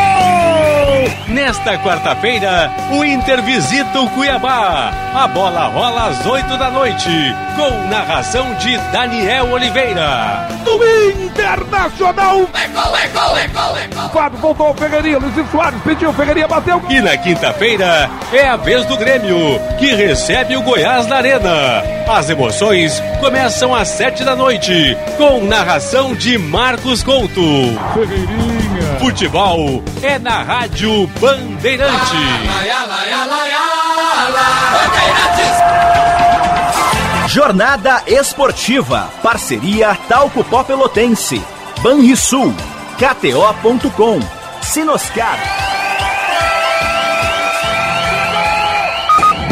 Nesta quarta-feira, o Inter visita o Cuiabá. A bola rola às 8 da noite, com narração de Daniel Oliveira. Do Internacional! Fábio voltou o Ferreirinha, Luiz Soares pediu, Ferreirinha bateu. E na quinta-feira é a vez do Grêmio, que recebe o Goiás na Arena. As emoções começam às 7 da noite, com narração de Marcos Couto. Ferreirinha. Futebol é na Rádio Bandeirante. Jornada Esportiva. Parceria Talco Pó Pelotense. Banrisul. KTO.com. Sinoscar.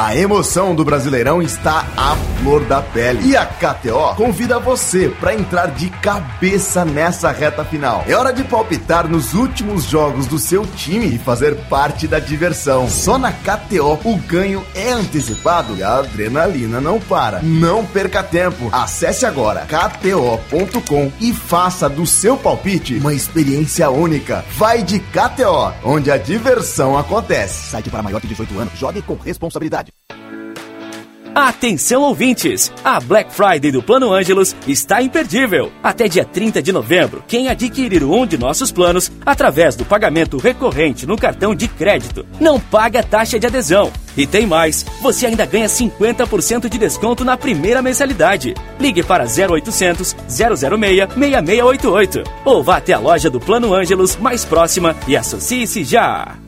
A emoção do Brasileirão está à flor da pele. E a KTO convida você para entrar de cabeça nessa reta final. É hora de palpitar nos últimos jogos do seu time e fazer parte da diversão. Só na KTO o ganho é antecipado e a adrenalina não para. Não perca tempo. Acesse agora kto.com e faça do seu palpite uma experiência única. Vai de KTO, onde a diversão acontece. Site para maior de 18 anos. Jogue com responsabilidade. Atenção ouvintes! A Black Friday do Plano Ângelos está imperdível. Até dia 30 de novembro, quem adquirir um de nossos planos através do pagamento recorrente no cartão de crédito não paga taxa de adesão. E tem mais, você ainda ganha 50% de desconto na primeira mensalidade. Ligue para 0800 006 6688 ou vá até a loja do Plano Ângelos mais próxima e associe-se já.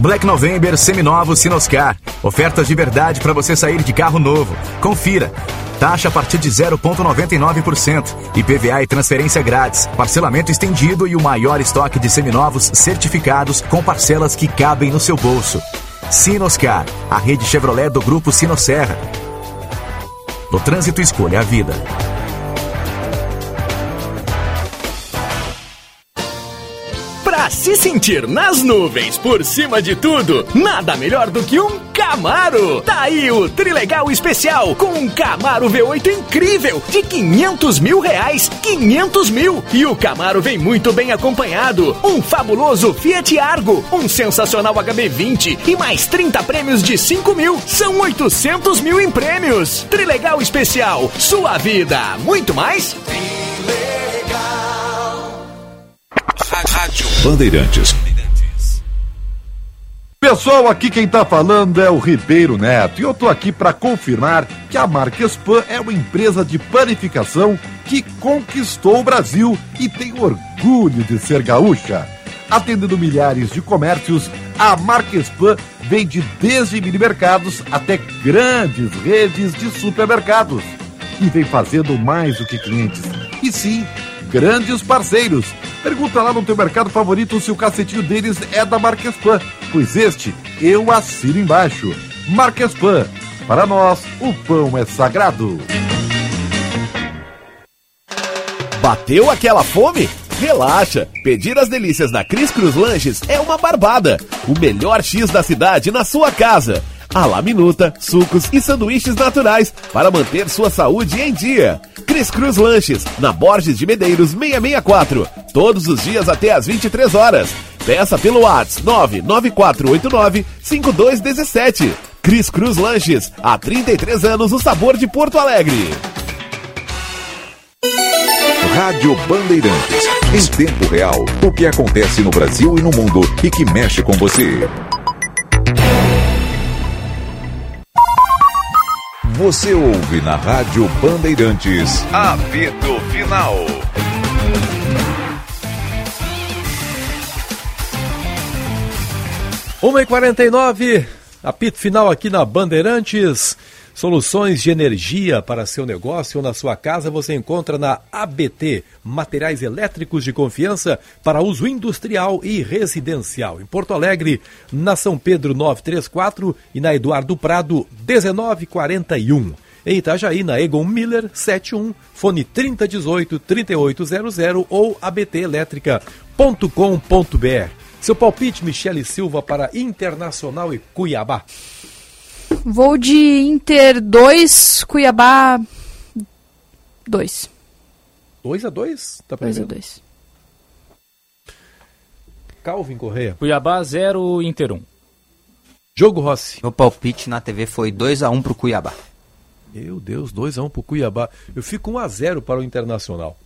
Black November Seminovo Sinoscar. Ofertas de verdade para você sair de carro novo. Confira. Taxa a partir de 0,99%. IPVA e transferência grátis. Parcelamento estendido e o maior estoque de seminovos certificados com parcelas que cabem no seu bolso. Sinoscar, a rede Chevrolet do grupo Sinosserra. No trânsito, escolha a vida. Se sentir nas nuvens por cima de tudo, nada melhor do que um Camaro. Tá aí o Trilegal Especial com um Camaro V8 incrível de 500 mil reais, 500 mil. E o Camaro vem muito bem acompanhado. Um fabuloso Fiat Argo, um sensacional HB20 e mais 30 prêmios de 5 mil. São 800 mil em prêmios. Trilegal Especial, sua vida. Muito mais? Bandeirantes. Pessoal, aqui quem tá falando é o Ribeiro Neto e eu tô aqui para confirmar que a Marquespan é uma empresa de panificação que conquistou o Brasil e tem orgulho de ser gaúcha. Atendendo milhares de comércios, a Marquespan vende desde mini mercados até grandes redes de supermercados e vem fazendo mais do que clientes, e sim grandes parceiros. Pergunta lá no teu mercado favorito se o cacetinho deles é da Marquespan, pois este eu assino embaixo. Marquespan, para nós o pão é sagrado. Bateu aquela fome? Relaxa! Pedir as delícias da Cris Cruz Lanches é uma barbada. O melhor X da cidade na sua casa. A la minuta, sucos e sanduíches naturais para manter sua saúde em dia. Cris Cruz Lanches, na Borges de Medeiros 664. Todos os dias até às 23 horas. Peça pelo WhatsApp 99489-5217. Cris Cruz Lanches, há 33 anos o sabor de Porto Alegre. Rádio Bandeirantes. Em tempo real, o que acontece no Brasil e no mundo e que mexe com você. Você ouve na Rádio Bandeirantes. Apito Final. Uma e 49 apito final aqui na Bandeirantes. Soluções de energia para seu negócio ou na sua casa você encontra na ABT, materiais elétricos de confiança para uso industrial e residencial. Em Porto Alegre, na São Pedro 934 e na Eduardo Prado 1941. Em Itajaí, na Egon Miller 71, fone 3018 3800 ou abtelétrica.com.br. Seu palpite, Michele Silva, para Internacional e Cuiabá. Vou de Inter 2, Cuiabá 2. 2 a 2 Tá 2 a 2 Calvin Correia. Cuiabá 0, Inter 1. Jogo Rossi. Meu palpite na TV foi 2x1 pro Cuiabá. Meu Deus, 2x1 pro Cuiabá. Eu fico 1x0 para o Internacional.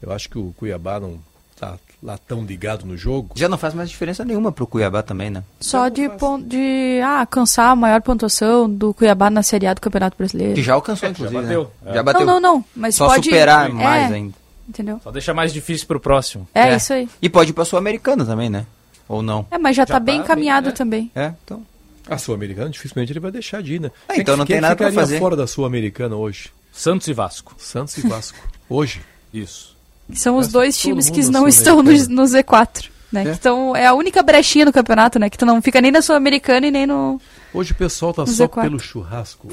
Eu acho que o Cuiabá não tá lá tão ligado no jogo. Já não faz mais diferença nenhuma pro Cuiabá também, né? Só de, de ah, alcançar a maior pontuação do Cuiabá na Série A do Campeonato Brasileiro. Que já alcançou, inclusive. Já bateu. Né? Já bateu. Não, não, não. Mas Só pode superar é, mais ainda. Entendeu? Só deixa mais difícil pro próximo. É, é. isso aí. E pode ir pra Sul-Americana também, né? Ou não? É, mas já, já tá bem encaminhado né? também. É, então. A Sul-Americana dificilmente ele vai deixar de ir, né? É, então não tem nada pra fazer. fora da Sul-Americana hoje? Santos e Vasco. Santos e Vasco. hoje? Isso. São os dois times que não estão no, no Z4. Né? É. Então é a única brechinha no campeonato, né? Que tu não fica nem na Sul-Americana e nem no. Hoje o pessoal tá só Z4. pelo churrasco,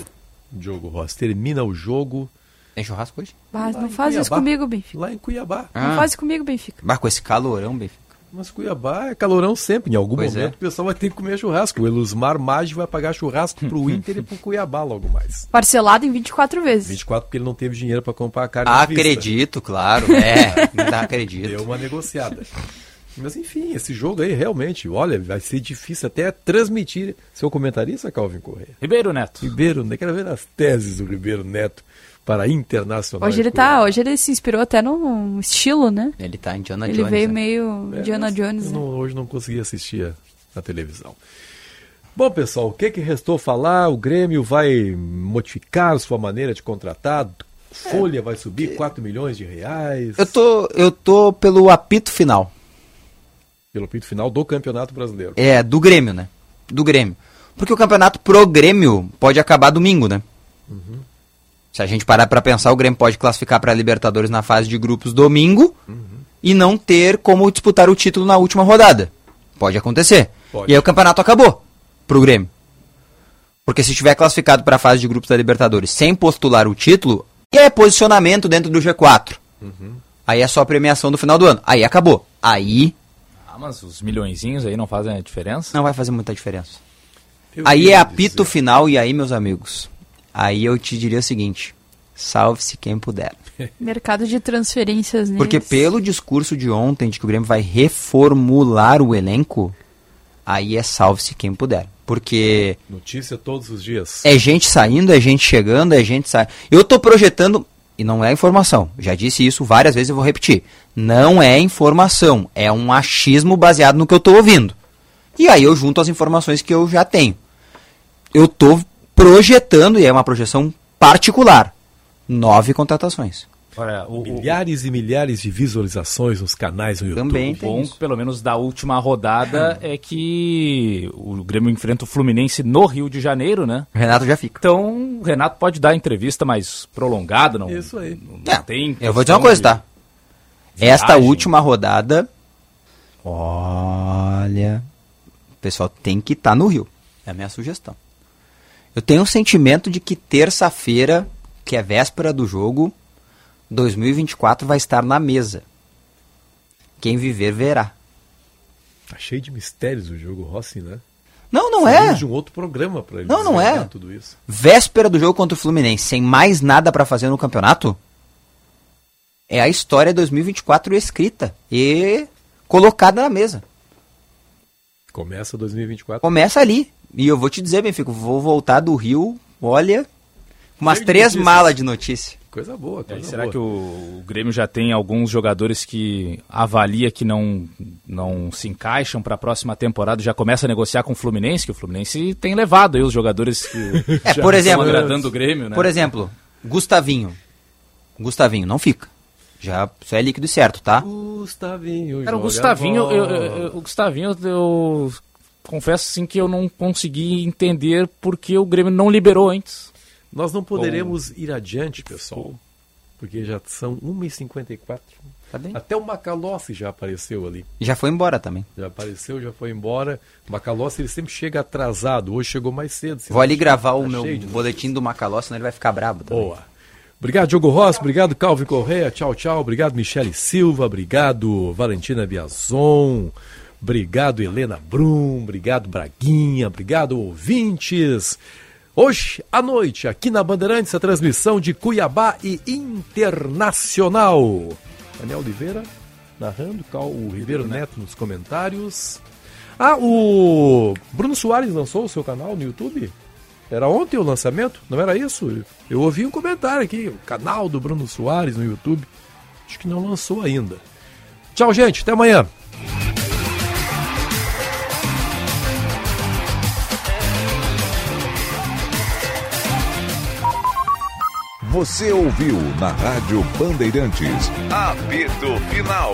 Diogo Ross. Termina o jogo. Tem churrasco hoje? Mas não faz isso comigo, Benfica. Lá em Cuiabá. Ah. Não faz isso comigo, Benfica. Mas com esse calorão, Benfica. Mas Cuiabá é calorão sempre. Em algum pois momento é. o pessoal vai ter que comer churrasco. O Elusmar Maggi vai pagar churrasco pro Inter e pro Cuiabá logo mais. Parcelado em 24 vezes. 24 porque ele não teve dinheiro para comprar a carne Acredito, claro. É, não acredito. Deu uma negociada. Mas enfim, esse jogo aí realmente, olha, vai ser difícil até transmitir. Seu comentarista, Calvin Correia. Ribeiro Neto. Ribeiro, né? Quero ver as teses do Ribeiro Neto para internacional. Hoje ele tá, hoje ele se inspirou até no estilo, né? Ele tá Indiana ele Jones. Ele veio né? meio É, Indiana mas Jones. né? não- hoje não consegui assistir a, a televisão. Bom, pessoal, o que, que restou falar? O Grêmio vai modificar sua maneira de contratar? Folha vai subir 4 milhões de reais? Eu tô, eu tô pelo apito final. Pelo apito final do Campeonato Brasileiro. É, do Grêmio, né? Do Grêmio. Porque o campeonato pro Grêmio pode acabar domingo, né? Uhum. Se a gente parar pra pensar, o Grêmio pode classificar pra Libertadores na fase de grupos domingo e não ter como disputar o título na última rodada. Pode acontecer. Pode. E aí o campeonato acabou pro Grêmio. Porque se tiver classificado pra fase de grupos da Libertadores sem postular o título, e é posicionamento dentro do G4. Uhum. Aí é só a premiação do final do ano. Aí acabou. Aí Ah, mas os milhõezinhos aí não fazem a diferença? não vai fazer muita diferença. Eu aí é apito final e aí, meus amigos, aí eu te diria o seguinte: salve-se quem puder. Mercado de transferências neles. Porque pelo discurso de ontem de que o Grêmio vai reformular o elenco, aí é salve-se quem puder. Porque Notícia todos os dias. é gente saindo, é gente chegando, é gente saindo. Eu tô projetando, e não é informação, já disse isso várias vezes e vou repetir. Não é informação, é um achismo baseado no que eu tô ouvindo. E aí eu junto as informações que eu já tenho. Eu tô projetando, e é uma projeção particular, nove contratações. Olha, o, Milhares e milhares de visualizações nos canais no YouTube. Também O bom, pelo menos da última rodada, é que o Grêmio enfrenta o Fluminense no Rio de Janeiro, né? O Renato já fica. Então, o Renato pode dar entrevista mais prolongada, não, Isso aí. não, não tem Eu vou dizer uma coisa, de tá? Esta última rodada, olha, o pessoal tem que estar no Rio. É a minha sugestão. Eu tenho um sentimento de que terça-feira, que é véspera do jogo, 2024 vai estar na mesa. Quem viver, verá. Tá cheio de mistérios o jogo Rossi, né? Não, não Saímos é. de um outro programa pra ele Não, não é. tudo isso. Véspera do jogo contra o Fluminense, sem mais nada pra fazer no campeonato, é a história 2024 escrita e colocada na mesa. Começa 2024. Começa ali. E eu vou te dizer, Benfica, vou voltar do Rio, olha, umas Cheio três notícias. malas de notícia. Coisa boa, E coisa aí, será boa. que o, o Grêmio já tem alguns jogadores que avalia que não, não se encaixam para a próxima temporada? Já começa a negociar com o Fluminense, que o Fluminense tem levado aí os jogadores que É, já por estão exemplo, agradando o Grêmio, né? Por exemplo, Gustavinho. Gustavinho, não fica. Já isso é líquido e certo, tá? Gustavinho. Cara, o Gustavinho, eu, eu- eu- o Gustavinho, eu confesso assim que eu não consegui entender porque o Grêmio não liberou antes. Nós não poderemos ir adiante, pessoal. Porque já são 1h54. Tá bem. Até o Macalossi já apareceu ali. E já foi embora também. Já apareceu, já foi embora. O Macalossi ele sempre chega atrasado. Hoje chegou mais cedo. Vou ali gravar Tá o meu boletim do Macaló, senão ele vai ficar brabo. também. Boa. Obrigado, Diogo Rossi. Obrigado, Calvin Correia. Tchau, tchau. Obrigado, Michele Silva. Obrigado, Valentina Biazon. Obrigado, Helena Brum. Obrigado, Braguinha. Obrigado, ouvintes. Hoje à noite, aqui na Bandeirantes, a transmissão de Cuiabá e Internacional. Daniel Oliveira narrando, Cal, o Ribeiro Neto nos comentários. Ah, o Bruno Soares lançou o seu canal no YouTube? Era ontem o lançamento? Não era isso? Eu ouvi um comentário aqui, o canal do Bruno Soares no YouTube. Acho que não lançou ainda. Tchau, gente. Até amanhã. Você ouviu na Rádio Bandeirantes. Apito Final.